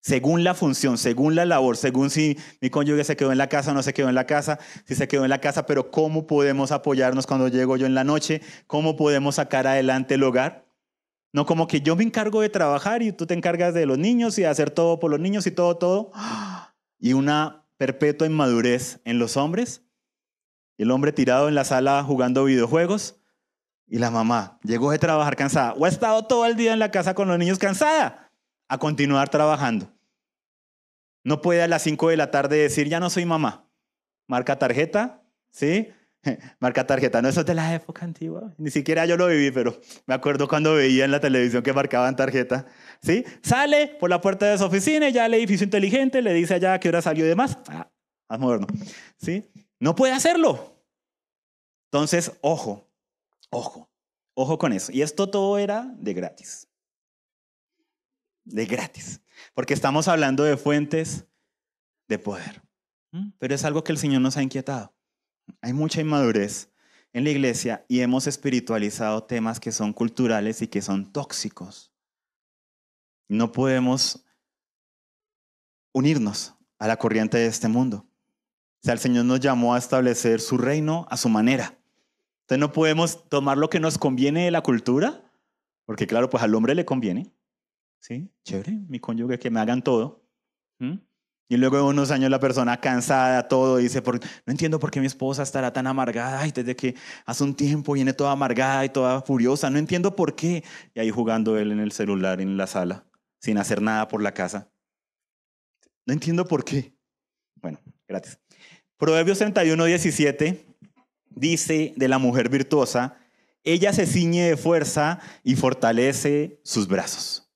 según la función, según la labor, según si mi cónyuge se quedó en la casa o no se quedó en la casa, si se quedó en la casa, pero cómo podemos apoyarnos cuando llego yo en la noche, cómo podemos sacar adelante el hogar. No como que yo me encargo de trabajar y tú te encargas de los niños y de hacer todo por los niños y todo, todo. <gasps> Y una perpetua inmadurez en los hombres. El hombre tirado en la sala jugando videojuegos. Y la mamá llegó de trabajar cansada o ha estado todo el día en la casa con los niños cansada a continuar trabajando. No puede a las 5 de la tarde decir, ya no soy mamá. Marca tarjeta, ¿sí? <laughs> Marca tarjeta, no, eso es de la época antigua. Ni siquiera yo lo viví, pero me acuerdo cuando veía en la televisión que marcaban tarjeta. ¿Sí? Sale por la puerta de su oficina, ya el edificio inteligente, le dice allá a qué hora salió y demás. Ah, más moderno. ¿Sí? No puede hacerlo. Entonces, ojo, ojo, ojo con eso. Y esto todo era de gratis. De gratis porque estamos hablando de fuentes de poder. Pero es algo que el Señor nos ha inquietado. Hay mucha inmadurez en la iglesia y hemos espiritualizado temas que son culturales y que son tóxicos. No podemos unirnos a la corriente de este mundo. O sea, el Señor nos llamó a establecer su reino a su manera. Entonces no podemos tomar lo que nos conviene de la cultura, porque claro, pues al hombre le conviene, ¿Sí? Chévere, mi cónyuge que me hagan todo. Y luego de unos años la persona cansada, todo, dice, no entiendo por qué mi esposa estará tan amargada, y desde que hace un tiempo viene toda amargada y toda furiosa, no entiendo por qué. Y ahí jugando él en el celular, en la sala, sin hacer nada por la casa. No entiendo por qué. Bueno, gracias. Proverbios 31, 17 dice de la mujer virtuosa, ella se ciñe de fuerza y fortalece sus brazos.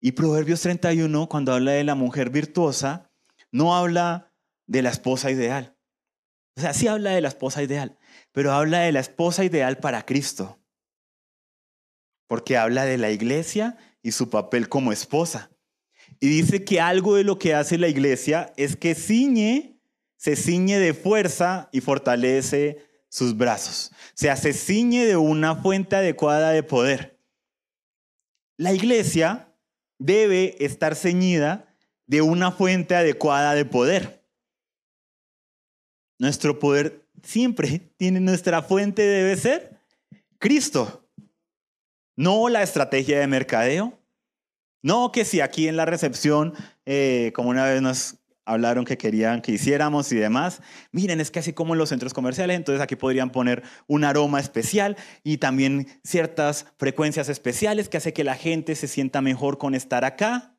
Y Proverbios 31, cuando habla de la mujer virtuosa, no habla de la esposa ideal. O sea, sí habla de la esposa ideal, pero habla de la esposa ideal para Cristo. Porque habla de la iglesia y su papel como esposa. Y dice que algo de lo que hace la iglesia es que ciñe, se ciñe de fuerza y fortalece sus brazos. O sea, se ciñe de una fuente adecuada de poder. La iglesia debe estar ceñida de una fuente adecuada de poder. Nuestro poder siempre tiene nuestra fuente debe ser Cristo. No la estrategia de mercadeo. No que si aquí en la recepción, eh, como una vez nos hablaron que querían que hiciéramos y demás. Miren, es que así como en los centros comerciales, entonces aquí podrían poner un aroma especial y también ciertas frecuencias especiales que hace que la gente se sienta mejor con estar acá.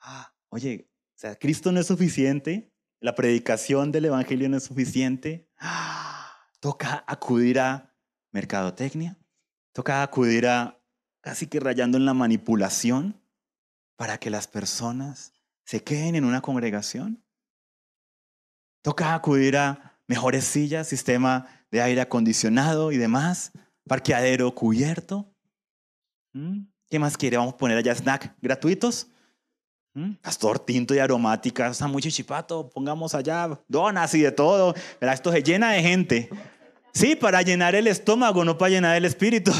Ah, oye, o sea, Cristo no es suficiente, la predicación del Evangelio no es suficiente. <gasps> Toca acudir a mercadotecnia, toca acudir a casi que rayando en la manipulación para que las personas se queden en una congregación. Toca acudir a mejores sillas, sistema de aire acondicionado y demás, parqueadero cubierto. ¿Mm? ¿Qué más quiere? Vamos a poner allá snack gratuitos. ¿Mm? Pastor tinto y aromática, está muy chichipato, pongamos allá donas y de todo. Esto se llena de gente. Sí, para llenar el estómago, no para llenar el espíritu.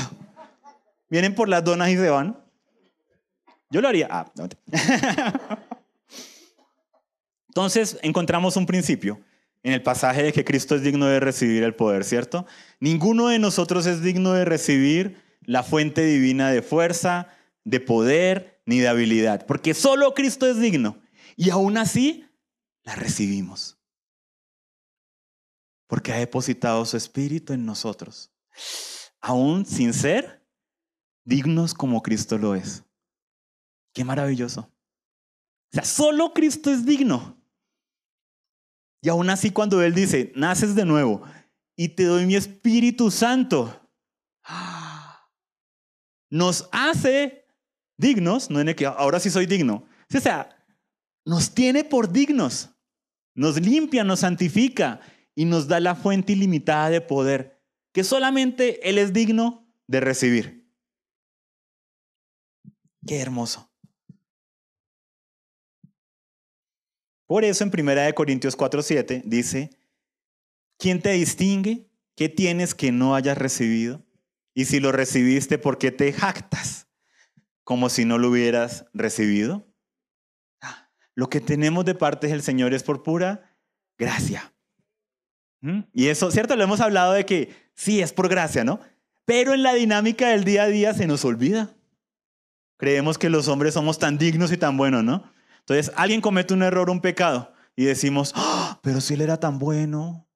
Vienen por las donas y se van. Yo lo haría. Ah, no. <laughs> Entonces encontramos un principio en el pasaje de que Cristo es digno de recibir el poder, ¿cierto? Ninguno de nosotros es digno de recibir la fuente divina de fuerza, de poder, ni de habilidad, porque solo Cristo es digno. Y aún así, la recibimos. Porque ha depositado su espíritu en nosotros, aún sin ser dignos como Cristo lo es. Qué maravilloso. O sea, solo Cristo es digno. Y aún así cuando Él dice, naces de nuevo y te doy mi Espíritu Santo, nos hace dignos, no en que ahora sí soy digno. O sea, nos tiene por dignos, nos limpia, nos santifica y nos da la fuente ilimitada de poder que solamente Él es digno de recibir. Qué hermoso. Por eso en 1 Corintios 4:7 dice, ¿quién te distingue? ¿Qué tienes que no hayas recibido? Y si lo recibiste, ¿por qué te jactas? Como si no lo hubieras recibido. Ah, lo que tenemos de parte del Señor es por pura gracia. ¿Mm? Y eso, ¿cierto? Lo hemos hablado de que sí, es por gracia, ¿no? Pero en la dinámica del día a día se nos olvida. Creemos que los hombres somos tan dignos y tan buenos, ¿no? Entonces, alguien comete un error, un pecado, y decimos, ¡Ah! pero si él era tan bueno.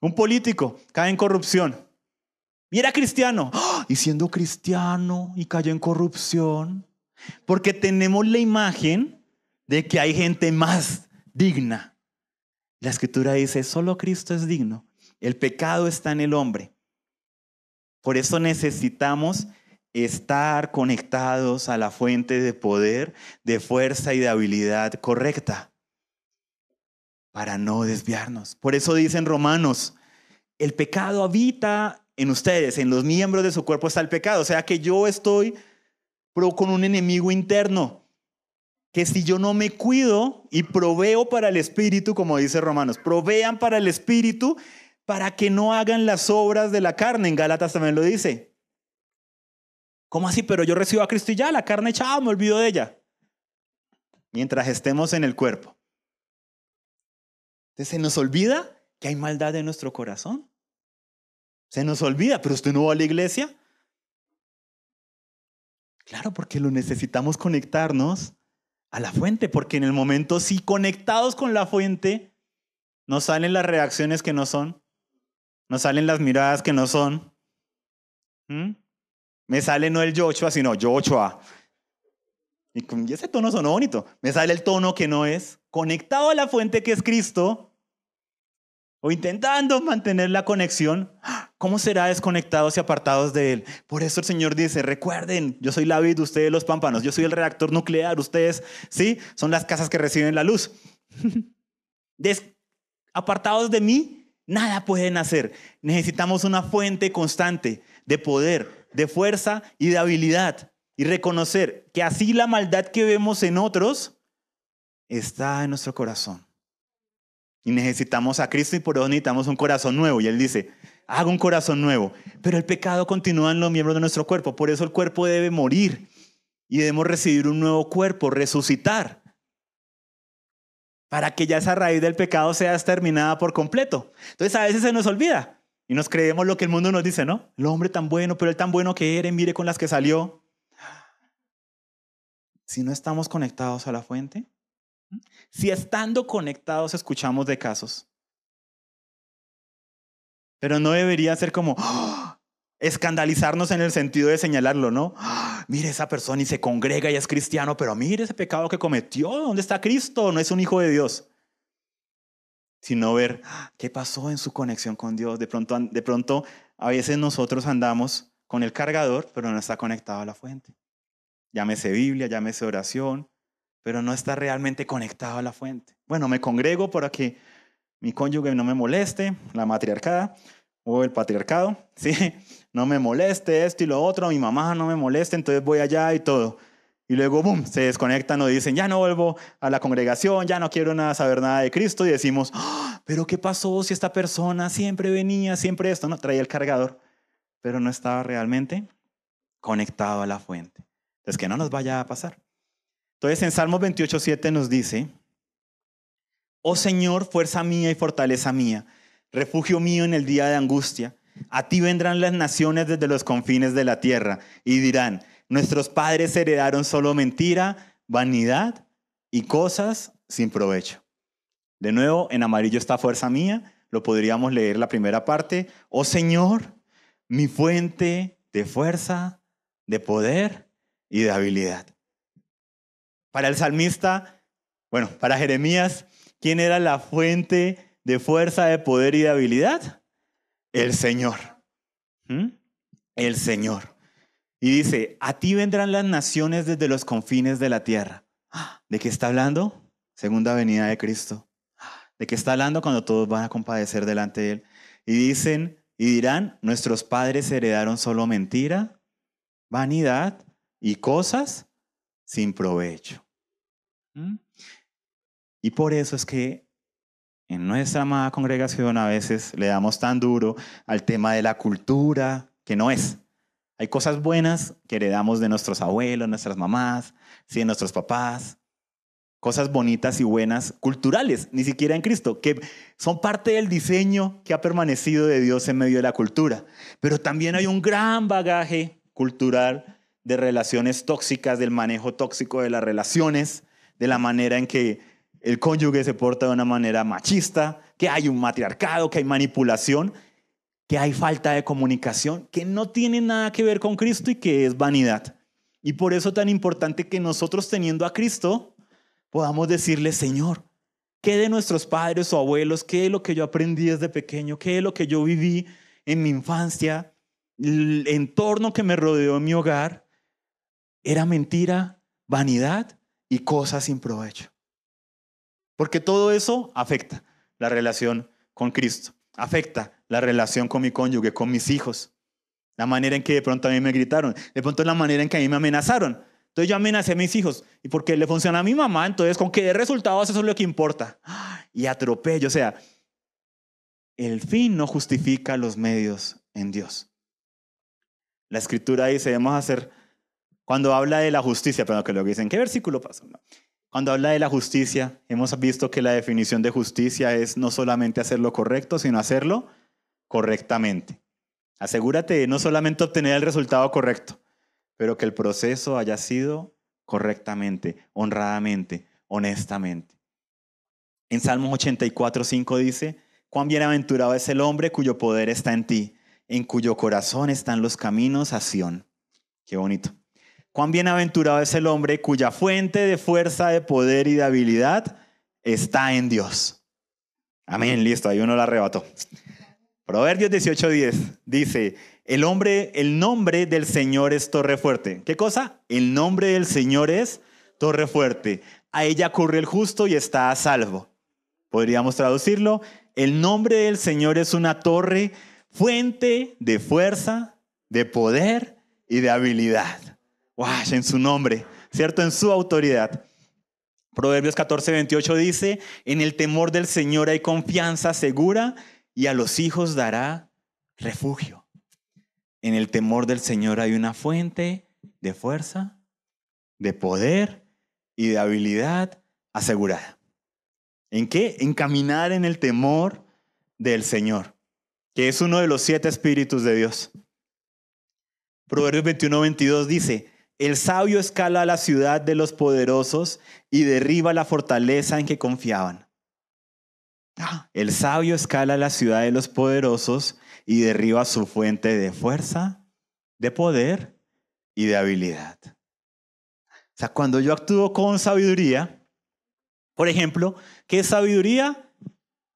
Un político cae en corrupción y era cristiano. ¡Ah! Y siendo cristiano y cayó en corrupción. Porque tenemos la imagen de que hay gente más digna. La escritura dice, solo Cristo es digno. El pecado está en el hombre. Por eso necesitamos estar conectados a la fuente de poder, de fuerza y de habilidad correcta para no desviarnos. Por eso dicen Romanos, el pecado habita en ustedes, en los miembros de su cuerpo está el pecado. O sea que yo estoy con un enemigo interno, que si yo no me cuido y proveo para el espíritu, como dice Romanos, provean para el espíritu para que no hagan las obras de la carne. En Gálatas también lo dice. ¿Cómo así? Pero yo recibo a Cristo y ya, la carne echada, me olvido de ella. Mientras estemos en el cuerpo. Entonces se nos olvida que hay maldad en nuestro corazón. Se nos olvida, pero usted no va a la iglesia. Claro, porque lo necesitamos conectarnos a la fuente, porque en el momento si conectados con la fuente, nos salen las reacciones que no son, nos salen las miradas que no son. ¿Mm? Me sale no el Joshua, sino Joshua. Y ese tono sonó bonito. Me sale el tono que no es conectado a la fuente que es Cristo o intentando mantener la conexión. ¿Cómo será desconectados y apartados de Él? Por eso el Señor dice, recuerden, yo soy la vid, ustedes los pámpanos, yo soy el reactor nuclear, ustedes, ¿sí? Son las casas que reciben la luz. <laughs> apartados de mí, nada pueden hacer. Necesitamos una fuente constante de poder, de fuerza y de habilidad. Y reconocer que así la maldad que vemos en otros está en nuestro corazón. Y necesitamos a Cristo y por eso necesitamos un corazón nuevo. Y Él dice, haga un corazón nuevo. Pero el pecado continúa en los miembros de nuestro cuerpo. Por eso el cuerpo debe morir. Y debemos recibir un nuevo cuerpo, resucitar. Para que ya esa raíz del pecado sea exterminada por completo. Entonces a veces se nos olvida. Y nos creemos lo que el mundo nos dice, ¿no? El hombre tan bueno, pero el tan bueno que era, mire con las que salió. si no estamos conectados a la fuente? Si estando conectados escuchamos de casos. Pero no debería ser como ¡ah! escandalizarnos en el sentido de señalarlo, ¿no? ¡Ah! Mire esa persona y se congrega y es cristiano, pero mire ese pecado que cometió. ¿Dónde está Cristo? No es un hijo de Dios. Sino ver ¡ah! qué pasó en su conexión con Dios. De pronto, de pronto, a veces nosotros andamos con el cargador, pero no está conectado a la fuente llámese Biblia, llámese oración, pero no está realmente conectado a la fuente. Bueno, me congrego para que mi cónyuge no me moleste, la matriarcada o el patriarcado, <laughs> ¿sí? No me moleste esto y lo otro, mi mamá no me moleste, entonces voy allá y todo. Y luego, boom, se desconectan o dicen, ya no vuelvo a la congregación, ya no quiero nada, saber nada de Cristo. Y decimos, ¡Ah! pero ¿qué pasó si esta persona siempre venía, siempre esto? No, traía el cargador, pero no estaba realmente conectado a la fuente. Entonces, que no nos vaya a pasar. Entonces, en Salmos 28, 7 nos dice, Oh Señor, fuerza mía y fortaleza mía, refugio mío en el día de angustia. A ti vendrán las naciones desde los confines de la tierra y dirán, nuestros padres heredaron solo mentira, vanidad y cosas sin provecho. De nuevo, en amarillo está fuerza mía, lo podríamos leer la primera parte. Oh Señor, mi fuente de fuerza, de poder y de habilidad. Para el salmista, bueno, para Jeremías, ¿quién era la fuente de fuerza, de poder y de habilidad? El Señor. ¿Mm? El Señor. Y dice, a ti vendrán las naciones desde los confines de la tierra. ¿De qué está hablando? Segunda venida de Cristo. ¿De qué está hablando cuando todos van a compadecer delante de Él? Y dicen, y dirán, nuestros padres heredaron solo mentira, vanidad y cosas sin provecho. ¿Mm? Y por eso es que en nuestra amada congregación a veces le damos tan duro al tema de la cultura, que no es. Hay cosas buenas que heredamos de nuestros abuelos, nuestras mamás, sí, de nuestros papás. Cosas bonitas y buenas, culturales, ni siquiera en Cristo, que son parte del diseño que ha permanecido de Dios en medio de la cultura. Pero también hay un gran bagaje cultural de relaciones tóxicas, del manejo tóxico de las relaciones, de la manera en que el cónyuge se porta de una manera machista, que hay un matriarcado, que hay manipulación, que hay falta de comunicación, que no tiene nada que ver con Cristo y que es vanidad. Y por eso tan importante que nosotros teniendo a Cristo podamos decirle, Señor, ¿qué de nuestros padres o abuelos? ¿Qué de lo que yo aprendí desde pequeño? ¿Qué de lo que yo viví en mi infancia? El entorno que me rodeó en mi hogar era mentira, vanidad y cosas sin provecho. Porque todo eso afecta la relación con Cristo, afecta la relación con mi cónyuge, con mis hijos, la manera en que de pronto a mí me gritaron, de pronto la manera en que a mí me amenazaron. Entonces yo amenacé a mis hijos y porque le funciona a mi mamá, entonces con qué resultados eso es lo que importa. <gasps> Y atropello, o sea, el fin no justifica los medios en Dios. La escritura dice, debemos hacer cuando habla de la justicia, pero que lo dicen, ¿qué versículo pasa? Cuando habla de la justicia, hemos visto que la definición de justicia es no solamente hacer lo correcto, sino hacerlo correctamente. Asegúrate de no solamente obtener el resultado correcto, pero que el proceso haya sido correctamente, honradamente, honestamente. En Salmos 84, 5 dice, cuán bienaventurado es el hombre cuyo poder está en ti, en cuyo corazón están los caminos a Sión. Qué bonito. Cuán bienaventurado es el hombre cuya fuente de fuerza, de poder y de habilidad está en Dios. Amén, listo, ahí uno la arrebató. Proverbios 18:10 dice, el hombre, el nombre del Señor es torre fuerte. ¿Qué cosa? El nombre del Señor es torre fuerte. A ella corre el justo y está a salvo. Podríamos traducirlo, el nombre del Señor es una torre, fuente de fuerza, de poder y de habilidad en su nombre, ¿cierto? En su autoridad. Proverbios 14, 28 dice, en el temor del Señor hay confianza segura y a los hijos dará refugio. En el temor del Señor hay una fuente de fuerza, de poder y de habilidad asegurada. ¿En qué? En caminar en el temor del Señor, que es uno de los siete espíritus de Dios. Proverbios 21, 22 dice, El sabio escala la ciudad de los poderosos y derriba la fortaleza en que confiaban. El sabio escala la ciudad de los poderosos y derriba su fuente de fuerza, de poder y de habilidad. O sea, cuando yo actúo con sabiduría, por ejemplo, ¿qué es sabiduría?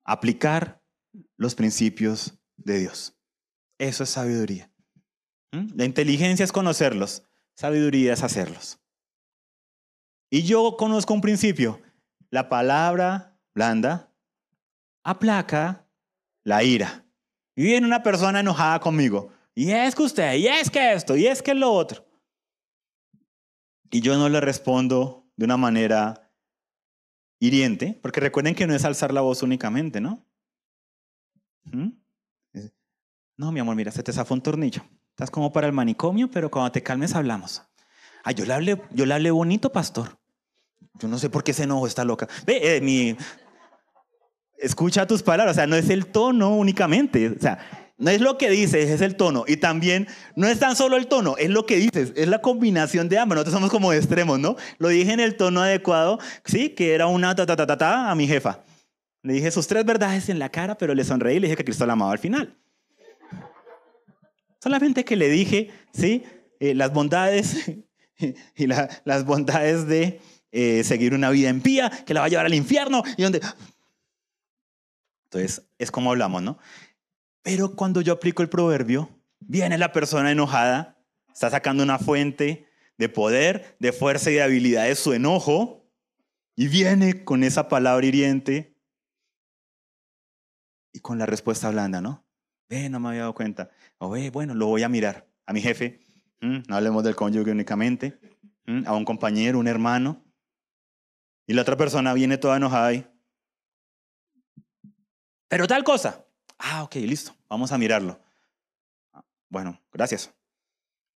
Aplicar los principios de Dios. Eso es sabiduría. ¿Mm? La inteligencia es conocerlos, sabiduría es hacerlos. Y yo conozco un principio, la palabra blanda aplaca la ira. Y viene una persona enojada conmigo, y es que usted, y es que esto, y es que lo otro. Y yo no le respondo de una manera hiriente, porque recuerden que no es alzar la voz únicamente, ¿no? ¿Mm? No, mi amor, mira, se te zafó un tornillo. Estás como para el manicomio, pero cuando te calmes hablamos. Ay, yo le hablé, yo le hablé bonito, pastor. Yo no sé por qué se enojó esta loca. Ve, eh, mi... Escucha tus palabras, o sea, no es el tono únicamente, o sea, no es lo que dices, es el tono. Y también no es tan solo el tono, es lo que dices, es la combinación de ambos. Nosotros somos como extremos, ¿no? Lo dije en el tono adecuado, sí, que era una ta ta ta, ta a mi jefa. Le dije sus tres verdades en la cara, pero le sonreí y le dije que Cristo la amaba al final. Solamente que le dije, ¿sí? Eh, las bondades <laughs> y las bondades de eh, seguir una vida impía que la va a llevar al infierno y donde... Entonces, es como hablamos, ¿no? Pero cuando yo aplico el proverbio, viene la persona enojada, está sacando una fuente de poder, de fuerza y de habilidad de su enojo, y viene con esa palabra hiriente y con la respuesta blanda, ¿no? Ve, no me había dado cuenta. O ve, bueno, lo voy a mirar. A mi jefe, no hablemos del cónyuge únicamente, a un compañero, un hermano. Y la otra persona viene toda enojada ahí. Pero tal cosa. Ah, ok, listo, vamos a mirarlo. Bueno, gracias.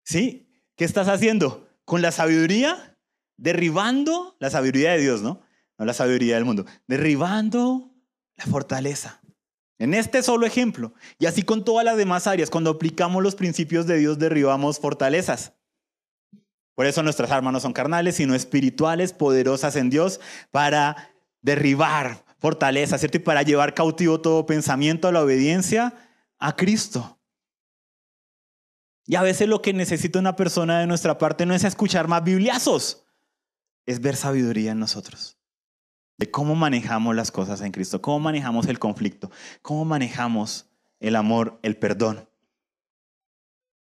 ¿Sí? ¿Qué estás haciendo? Con la sabiduría, derribando la sabiduría de Dios, ¿no? No la sabiduría del mundo. Derribando la fortaleza. En este solo ejemplo. Y así con todas las demás áreas. Cuando aplicamos los principios de Dios, derribamos fortalezas. Por eso nuestras armas no son carnales, sino espirituales, poderosas en Dios, para derribar fortalezas, ¿cierto? Y para llevar cautivo todo pensamiento a la obediencia a Cristo. Y a veces lo que necesita una persona de nuestra parte no es escuchar más bibliazos, es ver sabiduría en nosotros de cómo manejamos las cosas en Cristo, cómo manejamos el conflicto, cómo manejamos el amor, el perdón.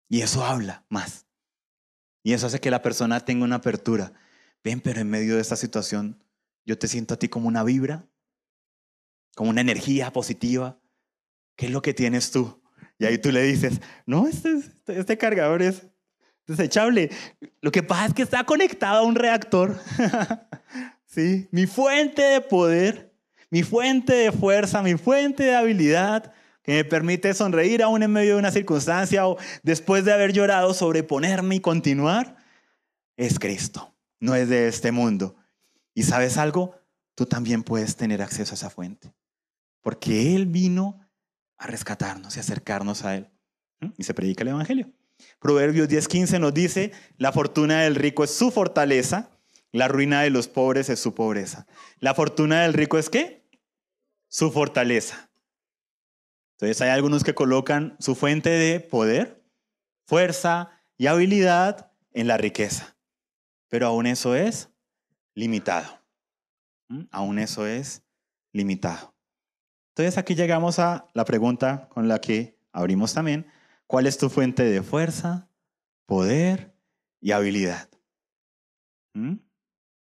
Y eso habla más. Y eso hace que la persona tenga una apertura. Ven, pero en medio de esta situación, yo te siento a ti como una vibra, como una energía positiva. ¿Qué es lo que tienes tú? Y ahí tú le dices, no, este, este, este cargador es desechable. Lo que pasa es que está conectado a un reactor. <laughs> ¿sí? Mi fuente de poder, mi fuente de fuerza, mi fuente de habilidad que me permite sonreír aún en medio de una circunstancia o después de haber llorado, sobreponerme y continuar, es Cristo, no es de este mundo. ¿Y sabes algo? Tú también puedes tener acceso a esa fuente, porque Él vino a rescatarnos y acercarnos a Él. Y se predica el Evangelio. Proverbios 10:15 nos dice, la fortuna del rico es su fortaleza la ruina de los pobres es su pobreza. La fortuna del rico es qué? Su fortaleza. Entonces hay algunos que colocan su fuente de poder, fuerza y habilidad en la riqueza. Pero aún eso es limitado. Aún eso es limitado. Entonces aquí llegamos a la pregunta con la que abrimos también. ¿Cuál es tu fuente de fuerza, poder y habilidad? ¿Mm?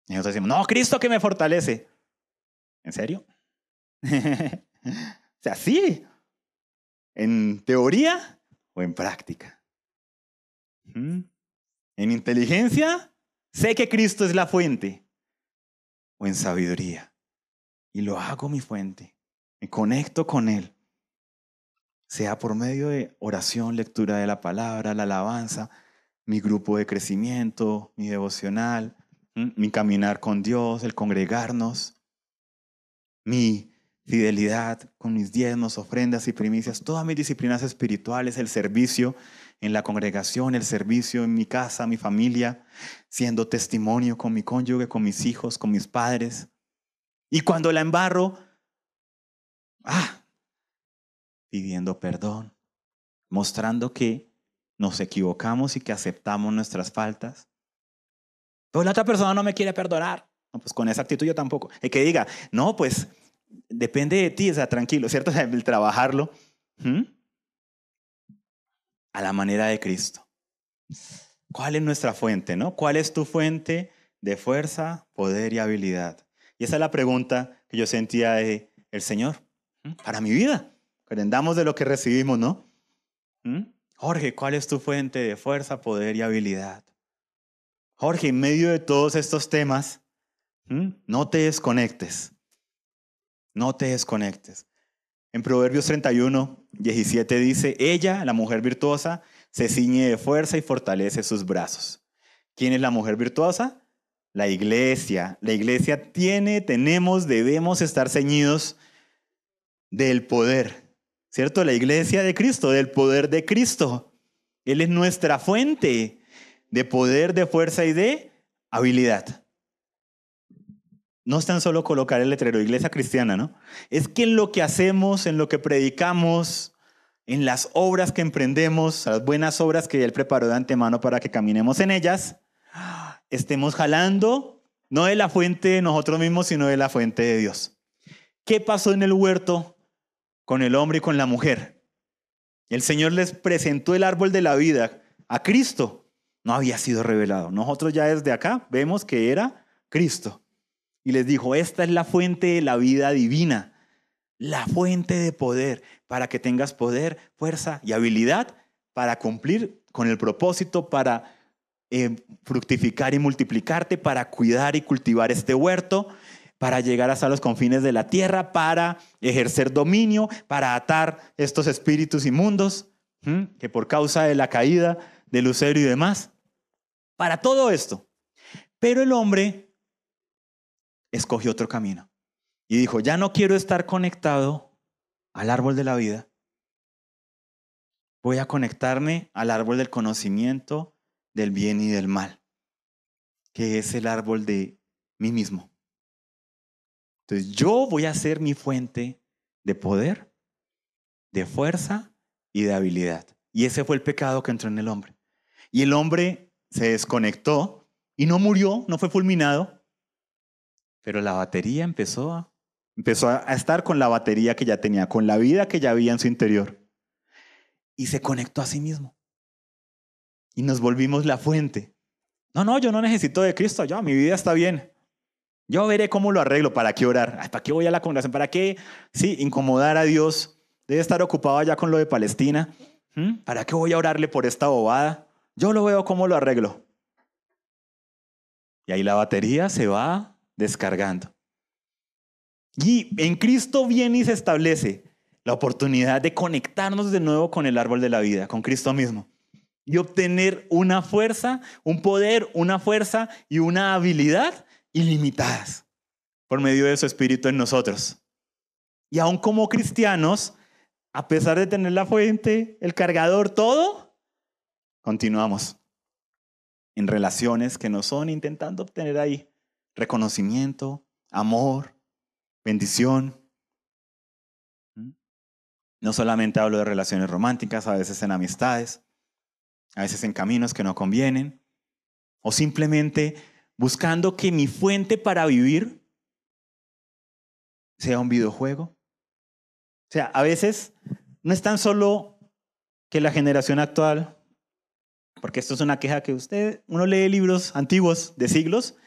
Y nosotros decimos, no, Cristo que me fortalece. ¿En serio? <laughs> o sea, sí. ¿En teoría o en práctica? ¿Mm? ¿En inteligencia? Sé que Cristo es la fuente. ¿O en sabiduría? Y lo hago mi fuente. Me conecto con Él. Sea por medio de oración, lectura de la palabra, la alabanza, mi grupo de crecimiento, mi devocional, mi caminar con Dios, el congregarnos, mi fidelidad con mis diezmos, ofrendas y primicias, todas mis disciplinas espirituales, el servicio en la congregación, el servicio en mi casa, mi familia, siendo testimonio con mi cónyuge, con mis hijos, con mis padres. Y cuando la embarro, ah, pidiendo perdón, mostrando que nos equivocamos y que aceptamos nuestras faltas. Pero la otra persona no me quiere perdonar. pues con esa actitud yo tampoco. El que diga, no, pues depende de ti, o sea, tranquilo, ¿cierto? <laughs> el trabajarlo a la manera de Cristo. ¿Cuál es nuestra fuente, no? ¿Cuál es tu fuente de fuerza, poder y habilidad? Y esa es la pregunta que yo sentía de el Señor para mi vida. Aprendamos de lo que recibimos, ¿no? Jorge, ¿cuál es tu fuente de fuerza, poder y habilidad? Jorge, en medio de todos estos temas, no te desconectes. No te desconectes. En Proverbios 31, 17 dice, ella, la mujer virtuosa, se ciñe de fuerza y fortalece sus brazos. ¿Quién es la mujer virtuosa? La iglesia. La iglesia tiene, tenemos, debemos estar ceñidos del poder. ¿Cierto? La iglesia de Cristo, del poder de Cristo. Él es nuestra fuente de poder, de fuerza y de habilidad. No es tan solo colocar el letrero iglesia cristiana, ¿no? Es que en lo que hacemos, en lo que predicamos, en las obras que emprendemos, las buenas obras que Él preparó de antemano para que caminemos en ellas, estemos jalando no de la fuente de nosotros mismos, sino de la fuente de Dios. ¿Qué pasó en el huerto con el hombre y con la mujer? El Señor les presentó el árbol de la vida a Cristo. No había sido revelado. Nosotros ya desde acá vemos que era Cristo. Y les dijo, esta es la fuente de la vida divina, la fuente de poder, para que tengas poder, fuerza y habilidad para cumplir con el propósito, para eh, fructificar y multiplicarte, para cuidar y cultivar este huerto, para llegar hasta los confines de la tierra, para ejercer dominio, para atar estos espíritus inmundos, que por causa de la caída de Lucero y demás, para todo esto. Pero el hombre escogió otro camino. Y dijo, ya no quiero estar conectado al árbol de la vida. Voy a conectarme al árbol del conocimiento del bien y del mal, que es el árbol de mí mismo. Entonces yo voy a ser mi fuente de poder, de fuerza y de habilidad. Y ese fue el pecado que entró en el hombre. Y el hombre se desconectó y no murió, no fue fulminado, pero la batería empezó a, empezó a estar con la batería que ya tenía, con la vida que ya había en su interior. Y se conectó a sí mismo. Y nos volvimos la fuente. No, no, yo no necesito de Cristo, ya, mi vida está bien. Yo veré cómo lo arreglo, ¿para qué orar? ¿Para qué voy a la congregación? ¿Para qué, sí, incomodar a Dios? Debe estar ocupado ya con lo de Palestina. ¿Mm? ¿Para qué voy a orarle por esta bobada? Yo lo veo cómo lo arreglo. Y ahí la batería se va descargando. Y en Cristo viene y se establece la oportunidad de conectarnos de nuevo con el árbol de la vida, con Cristo mismo, y obtener una fuerza, un poder, una fuerza y una habilidad ilimitadas por medio de su Espíritu en nosotros. Y aún como cristianos, a pesar de tener la fuente, el cargador, todo, continuamos en relaciones que no son intentando obtener ahí reconocimiento, amor, bendición. ¿Mm? No solamente hablo de relaciones románticas, a veces en amistades, a veces en caminos que no convienen, o simplemente buscando que mi fuente para vivir sea un videojuego. O sea, a veces no es tan solo que la generación actual, porque esto es una queja que usted, uno lee libros antiguos de siglos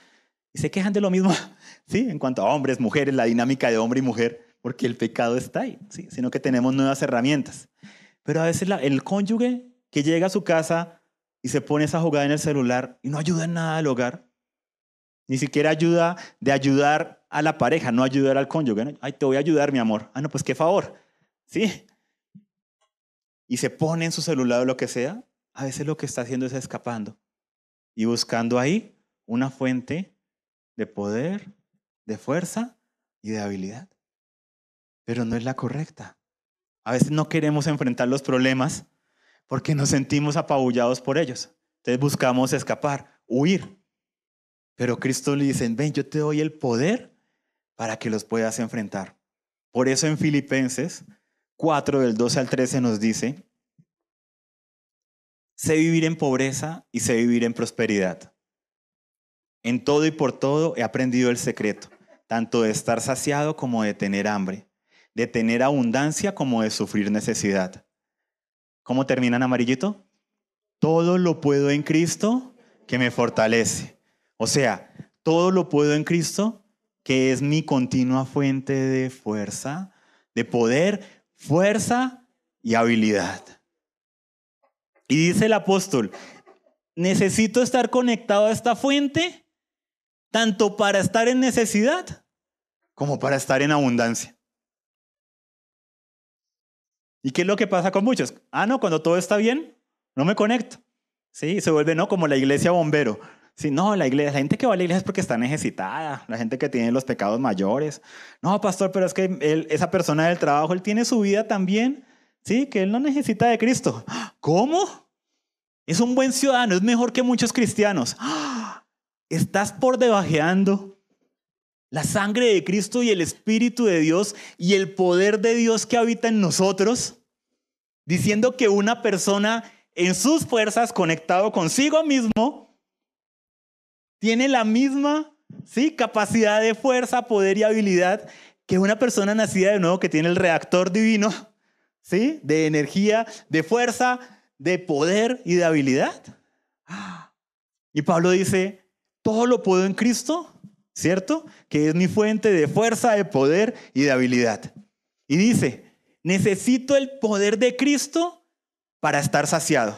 y se quejan de lo mismo, <laughs> ¿sí? En cuanto a hombres, mujeres, la dinámica de hombre y mujer, porque el pecado está ahí, ¿sí? Sino que tenemos nuevas herramientas. Pero a veces el cónyuge que llega a su casa y se pone esa jugada en el celular y no ayuda en nada al hogar, ni siquiera ayuda de ayudar a la pareja, no ayudar al cónyuge. Ay, te voy a ayudar, mi amor. Ah, no, pues qué favor. ¿Sí? Y se pone en su celular o lo que sea, a veces lo que está haciendo es escapando y buscando ahí una fuente de poder, de fuerza y de habilidad. Pero no es la correcta. A veces no queremos enfrentar los problemas Porque nos sentimos apabullados por ellos. Entonces buscamos escapar, huir. Pero Cristo le dice, ven, yo te doy el poder para que los puedas enfrentar. Por eso en Filipenses 4, del 12 al 13 nos dice, sé vivir en pobreza y sé vivir en prosperidad. En todo y por todo he aprendido el secreto, tanto de estar saciado como de tener hambre, de tener abundancia como de sufrir necesidad. ¿Cómo termina en amarillito? Todo lo puedo en Cristo que me fortalece. O sea, todo lo puedo en Cristo que es mi continua fuente de fuerza, de poder, fuerza y habilidad. Y dice el apóstol, necesito estar conectado a esta fuente tanto para estar en necesidad como para estar en abundancia. ¿Y qué es lo que pasa con muchos? Ah, no, cuando todo está bien, no me conecto. Sí, se vuelve, ¿no? Como la iglesia bombero. Sí, no, la iglesia, la gente que va a la iglesia es porque está necesitada, la gente que tiene los pecados mayores. No, pastor, pero es que él, esa persona del trabajo, él tiene su vida también, sí, que él no necesita de Cristo. ¿Cómo? Es un buen ciudadano, es mejor que muchos cristianos. <gasps> Estás por debajeando la sangre de Cristo y el Espíritu de Dios y el poder de Dios que habita en nosotros, diciendo que una persona en sus fuerzas, conectado consigo mismo, tiene la misma ¿sí? capacidad de fuerza, poder y habilidad que una persona nacida de nuevo que tiene el reactor divino, ¿sí? de energía, de fuerza, de poder y de habilidad. Y Pablo dice, todo lo puedo en Cristo ¿cierto? Que es mi fuente de fuerza, de poder y de habilidad. Y dice, necesito el poder de Cristo para estar saciado.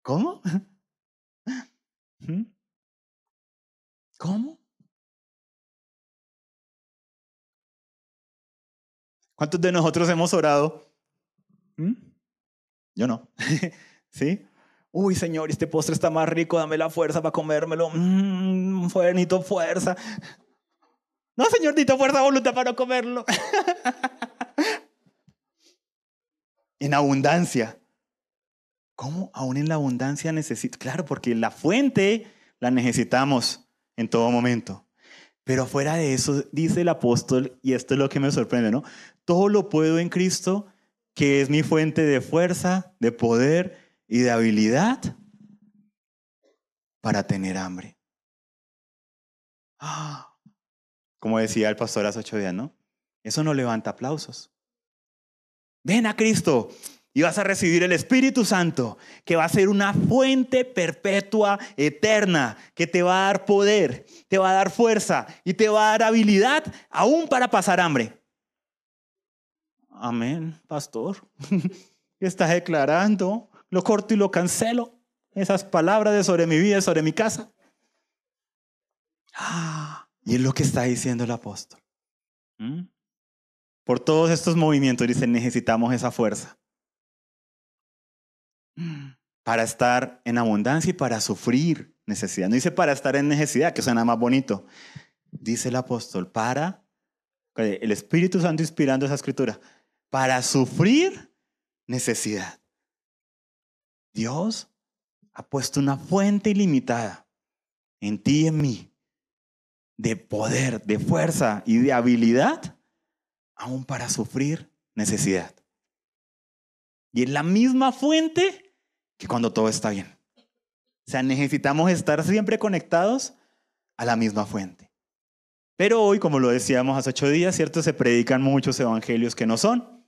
¿Cómo? <laughs> ¿Mm? ¿Cómo? ¿Cuántos de nosotros hemos orado? ¿Mm? Yo no. <laughs> ¿Sí? Uy, Señor, este postre está más rico, dame la fuerza para comérmelo. Mmm, fuerza. No, Señor, necesito fuerza voluntad para comerlo. <laughs> en abundancia. ¿Cómo aún en la abundancia necesito? Claro, porque la fuente la necesitamos en todo momento. Pero fuera de eso, dice el apóstol, y esto es lo que me sorprende, ¿no? Todo lo puedo en Cristo, que es mi fuente de fuerza, de poder y de habilidad para tener hambre. Ah, como decía el pastor hace ocho días, ¿no? Eso no levanta aplausos. Ven a Cristo y vas a recibir el Espíritu Santo, que va a ser una fuente perpetua, eterna, que te va a dar poder, te va a dar fuerza y te va a dar habilidad aún para pasar hambre. Amén, pastor. <laughs> ¿Qué estás declarando? lo corto y lo cancelo. Esas palabras de sobre mi vida, sobre mi casa. Ah, y es lo que está diciendo el apóstol. ¿Mm? Por todos estos movimientos, dice, necesitamos esa fuerza. Para estar en abundancia y para sufrir necesidad. No dice para estar en necesidad, que suena más bonito. Dice el apóstol, para, el Espíritu Santo inspirando esa escritura, para sufrir necesidad. Dios ha puesto una fuente ilimitada en ti y en mí de poder, de fuerza y de habilidad, aún para sufrir necesidad. Y es la misma fuente que cuando todo está bien. O sea, necesitamos estar siempre conectados a la misma fuente. Pero hoy, como lo decíamos hace ocho días, ¿cierto? Se predican muchos evangelios que no son.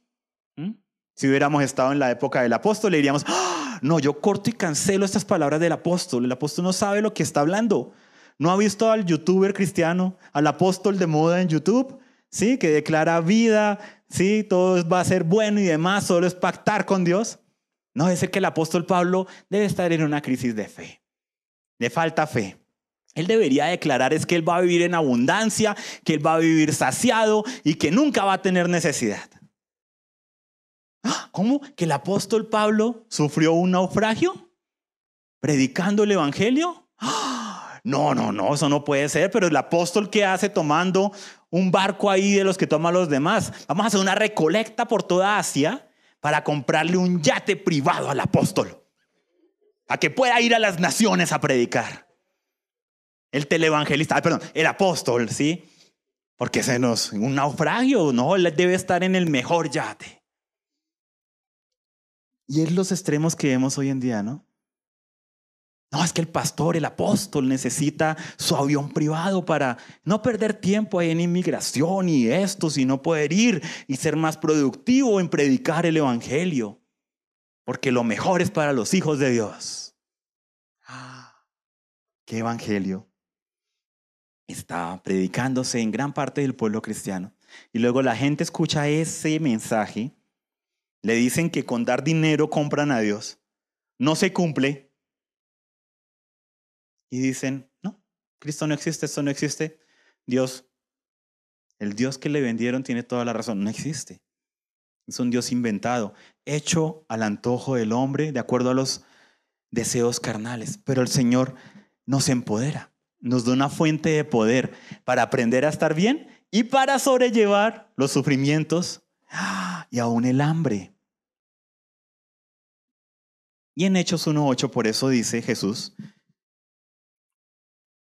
¿Mm? Si hubiéramos estado en la época del apóstol, le diríamos, ¡Ah! No, yo corto y cancelo estas palabras del apóstol. El apóstol no sabe lo que está hablando. No ha visto al youtuber cristiano, al apóstol de moda en YouTube, ¿sí? Que declara vida, ¿sí? Todo va a ser bueno y demás, solo es pactar con Dios. No, es que el apóstol Pablo debe estar en una crisis de fe, de falta fe. Él debería declarar es que él va a vivir en abundancia, que él va a vivir saciado y que nunca va a tener necesidad. <gasps> ¿Cómo? ¿Que el apóstol Pablo sufrió un naufragio? ¿Predicando el Evangelio? <gasps> No, no, no, eso no puede ser, pero el apóstol que hace tomando un barco ahí de los que toman los demás, vamos a hacer una recolecta por toda Asia, para comprarle un yate privado al apóstol, a que pueda ir a las naciones a predicar. El televangelista, ah, perdón, el apóstol, ¿sí? Porque se nos, un naufragio, no, debe estar en el mejor yate. Y es los extremos que vemos hoy en día, ¿no? No, es que el pastor, el apóstol necesita su avión privado para no perder tiempo ahí en inmigración y esto, sino poder ir y ser más productivo en predicar el Evangelio. Porque lo mejor es para los hijos de Dios. Ah, qué Evangelio está predicándose en gran parte del pueblo cristiano. Y luego la gente escucha ese mensaje, le dicen que con dar dinero compran a Dios. No se cumple, y dicen, no, Cristo no existe, esto no existe. Dios, el Dios que le vendieron tiene toda la razón, no existe. Es un Dios inventado, hecho al antojo del hombre de acuerdo a los deseos carnales. Pero el Señor nos empodera, nos da una fuente de poder para aprender a estar bien y para sobrellevar los sufrimientos y aún el hambre. Y en Hechos 1.8 por eso dice Jesús,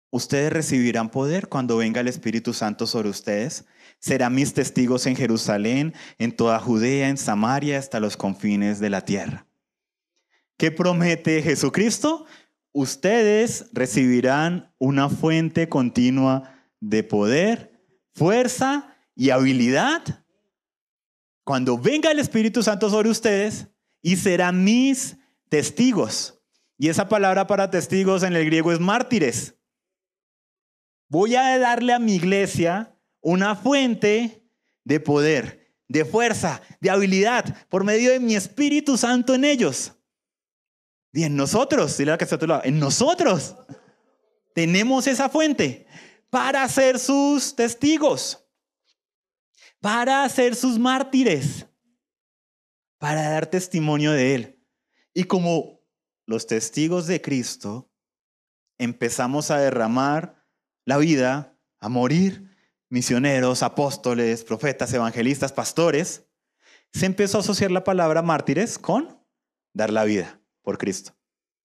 Ustedes recibirán poder cuando venga el Espíritu Santo sobre ustedes. Serán mis testigos en Jerusalén, en toda Judea, en Samaria, hasta los confines de la tierra. ¿Qué promete Jesucristo? Ustedes recibirán una fuente continua de poder, fuerza y habilidad cuando venga el Espíritu Santo sobre ustedes y serán mis testigos. Y esa palabra para testigos en el griego es mártires voy a darle a mi iglesia una fuente de poder, de fuerza, de habilidad, por medio de mi Espíritu Santo en ellos. Y en nosotros, que en nosotros tenemos esa fuente para ser sus testigos, para ser sus mártires, para dar testimonio de Él. Y como los testigos de Cristo, empezamos a derramar la vida a morir, misioneros, apóstoles, profetas, evangelistas, pastores, se empezó a asociar la palabra mártires con dar la vida por Cristo.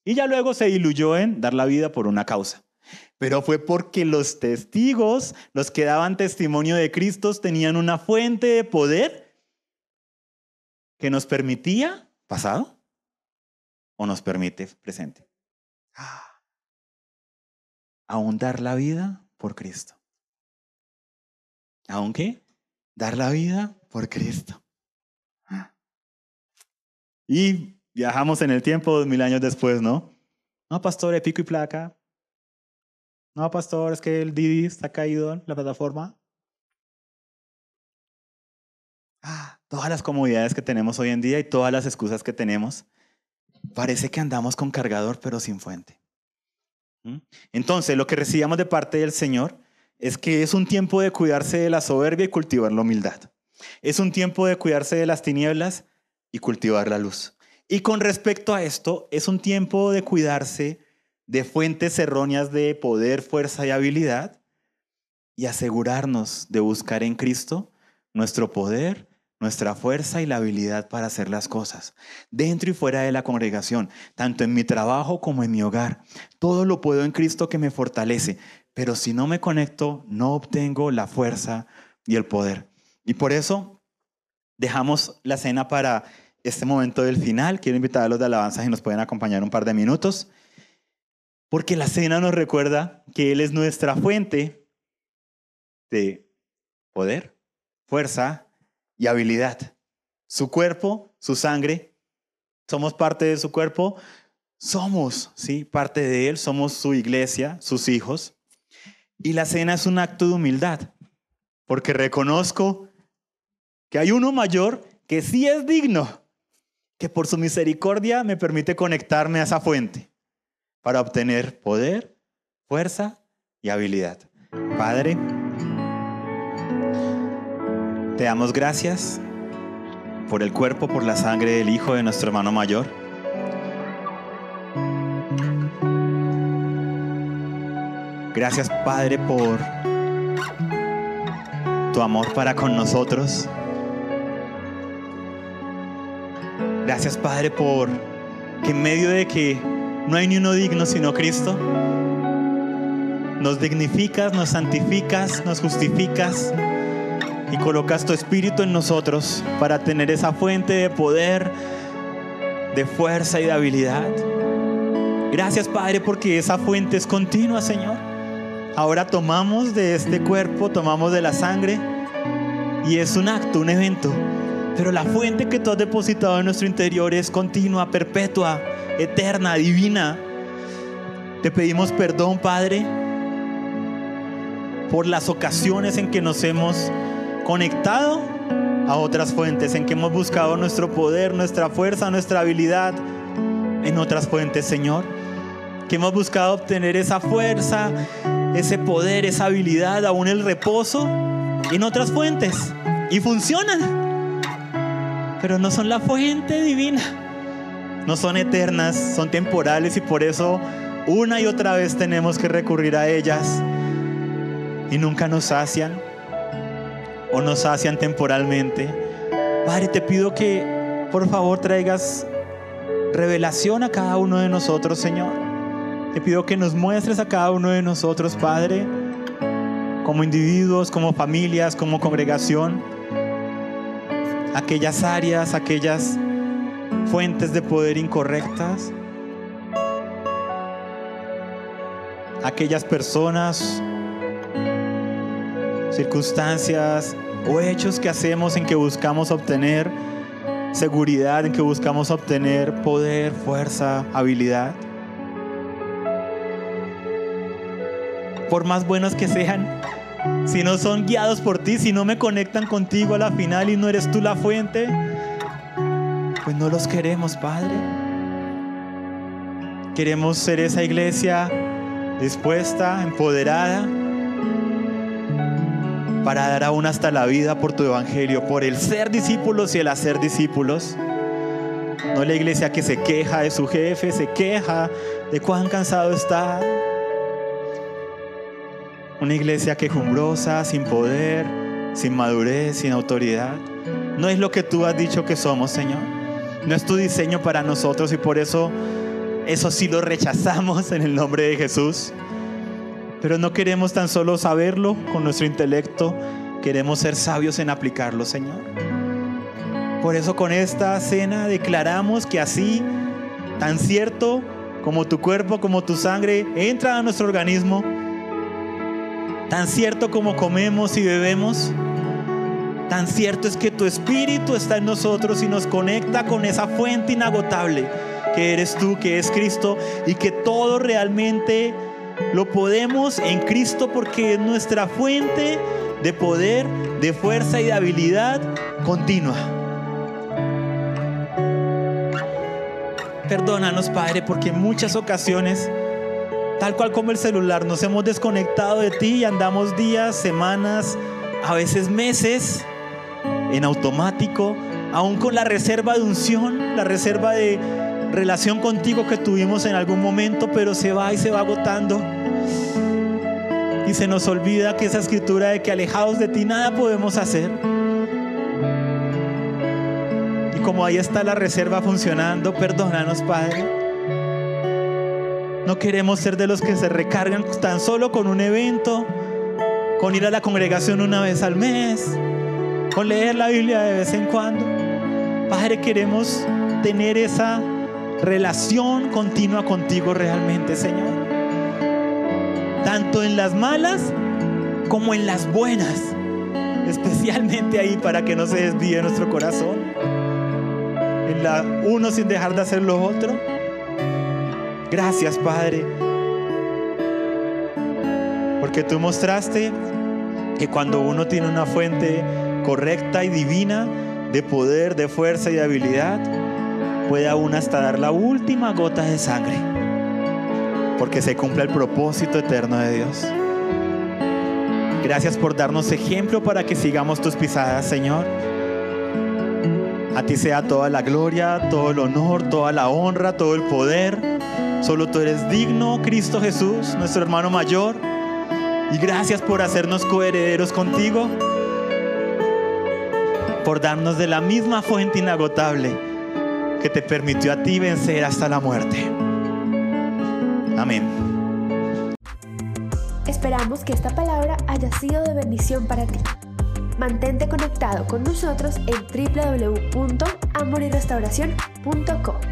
Y ya luego se diluyó en dar la vida por una causa. Pero fue porque los testigos, los que daban testimonio de Cristo, tenían una fuente de poder que nos permitía pasado o nos permite presente. Ah aún dar la vida por Cristo. ¿Aún qué? Dar la vida por Cristo. Y viajamos en el tiempo dos mil años después, ¿no? No, pastor, pico y placa. No, pastor, es que el Didi está caído en la plataforma. Ah, todas las comodidades que tenemos hoy en día y todas las excusas que tenemos, parece que andamos con cargador pero sin fuente. Entonces, lo que recibamos de parte del Señor es que es un tiempo de cuidarse de la soberbia y cultivar la humildad. Es un tiempo de cuidarse de las tinieblas y cultivar la luz. Y con respecto a esto, es un tiempo de cuidarse de fuentes erróneas de poder, fuerza y habilidad y asegurarnos de buscar en Cristo nuestro poder, nuestra fuerza y la habilidad para hacer las cosas, dentro y fuera de la congregación, tanto en mi trabajo como en mi hogar. Todo lo puedo en Cristo que me fortalece, pero si no me conecto, no obtengo la fuerza y el poder. Y por eso dejamos la cena para este momento del final. Quiero invitar a los de alabanza y nos pueden acompañar un par de minutos, porque la cena nos recuerda que Él es nuestra fuente de poder, fuerza y habilidad. Su cuerpo, su sangre, somos parte de su cuerpo, somos, ¿sí? Parte de él, somos su iglesia, sus hijos. Y la cena es un acto de humildad, porque reconozco que hay uno mayor que sí es digno, que por su misericordia me permite conectarme a esa fuente para obtener poder, fuerza y habilidad. Padre, te damos gracias por el cuerpo, por la sangre del Hijo de nuestro hermano mayor. Gracias Padre por tu amor para con nosotros. Gracias Padre por que en medio de que no hay ni uno digno sino Cristo, nos dignificas, nos santificas, nos justificas y colocas tu espíritu en nosotros para tener esa fuente de poder, de fuerza y de habilidad. Gracias Padre porque esa fuente es continua, Señor. Ahora tomamos de este cuerpo, tomamos de la sangre y es un acto, un evento. Pero la fuente que tú has depositado en nuestro interior es continua, perpetua, eterna, divina. Te pedimos perdón, Padre, por las ocasiones en que nos hemos conectado a otras fuentes, en que hemos buscado nuestro poder, nuestra fuerza, nuestra habilidad en otras fuentes, Señor. Que hemos buscado obtener esa fuerza, ese poder, esa habilidad, aún el reposo en otras fuentes. Y funcionan. Pero no son la fuente divina. No son eternas, son temporales y por eso una y otra vez tenemos que recurrir a ellas. Y nunca nos sacian o nos sacian temporalmente. Padre, te pido que por favor traigas revelación a cada uno de nosotros, Señor. Te pido que nos muestres a cada uno de nosotros, Padre, como individuos, como familias, como congregación, aquellas áreas, aquellas fuentes de poder incorrectas, aquellas personas circunstancias o hechos que hacemos en que buscamos obtener seguridad, en que buscamos obtener poder, fuerza, habilidad. Por más buenos que sean, si no son guiados por ti, si no me conectan contigo a la final y no eres tú la fuente, pues no los queremos, Padre. Queremos ser esa iglesia dispuesta, empoderada, para dar aún hasta la vida por tu evangelio, por el ser discípulos y el hacer discípulos. No la iglesia que se queja de su jefe, se queja de cuán cansado está. Una iglesia quejumbrosa, sin poder, sin madurez, sin autoridad. No es lo que tú has dicho que somos, Señor. No es tu diseño para nosotros y por eso eso sí lo rechazamos en el nombre de Jesús. Pero no queremos tan solo saberlo con nuestro intelecto, queremos ser sabios en aplicarlo, Señor. Por eso con esta cena declaramos que así, tan cierto como tu cuerpo, como tu sangre, entra a nuestro organismo, tan cierto como comemos y bebemos, tan cierto es que tu espíritu está en nosotros y nos conecta con esa fuente inagotable que eres tú, que es Cristo, y que todo realmente lo podemos en Cristo porque es nuestra fuente de poder, de fuerza y de habilidad continua. Perdónanos, Padre, porque en muchas ocasiones, tal cual como el celular, nos hemos desconectado de ti y andamos días, semanas, a veces meses en automático, aún con la reserva de unción, la reserva de relación contigo que tuvimos en algún momento, pero se va y se va agotando. Y se nos olvida que esa escritura de que alejados de ti nada podemos hacer. Y como ahí está la reserva funcionando, perdónanos, Padre. No queremos ser de los que se recargan tan solo con un evento, con ir a la congregación una vez al mes, con leer la Biblia de vez en cuando. Padre, queremos tener esa relación continua contigo realmente, Señor. Tanto en las malas como en las buenas. Especialmente ahí para que no se desvíe nuestro corazón. En la uno sin dejar de hacer lo otro. Gracias, Padre. Porque tú mostraste que cuando uno tiene una fuente correcta y divina de poder, de fuerza y de habilidad, puede aún hasta dar la última gota de sangre, porque se cumple el propósito eterno de Dios. Gracias por darnos ejemplo para que sigamos tus pisadas, Señor. A ti sea toda la gloria, todo el honor, toda la honra, todo el poder. Solo tú eres digno, Cristo Jesús, nuestro hermano mayor. Y gracias por hacernos coherederos contigo, por darnos de la misma fuente inagotable que te permitió a ti vencer hasta la muerte. Amén. Esperamos que esta palabra haya sido de bendición para ti. Mantente conectado con nosotros en www.amoryrestauracion.com.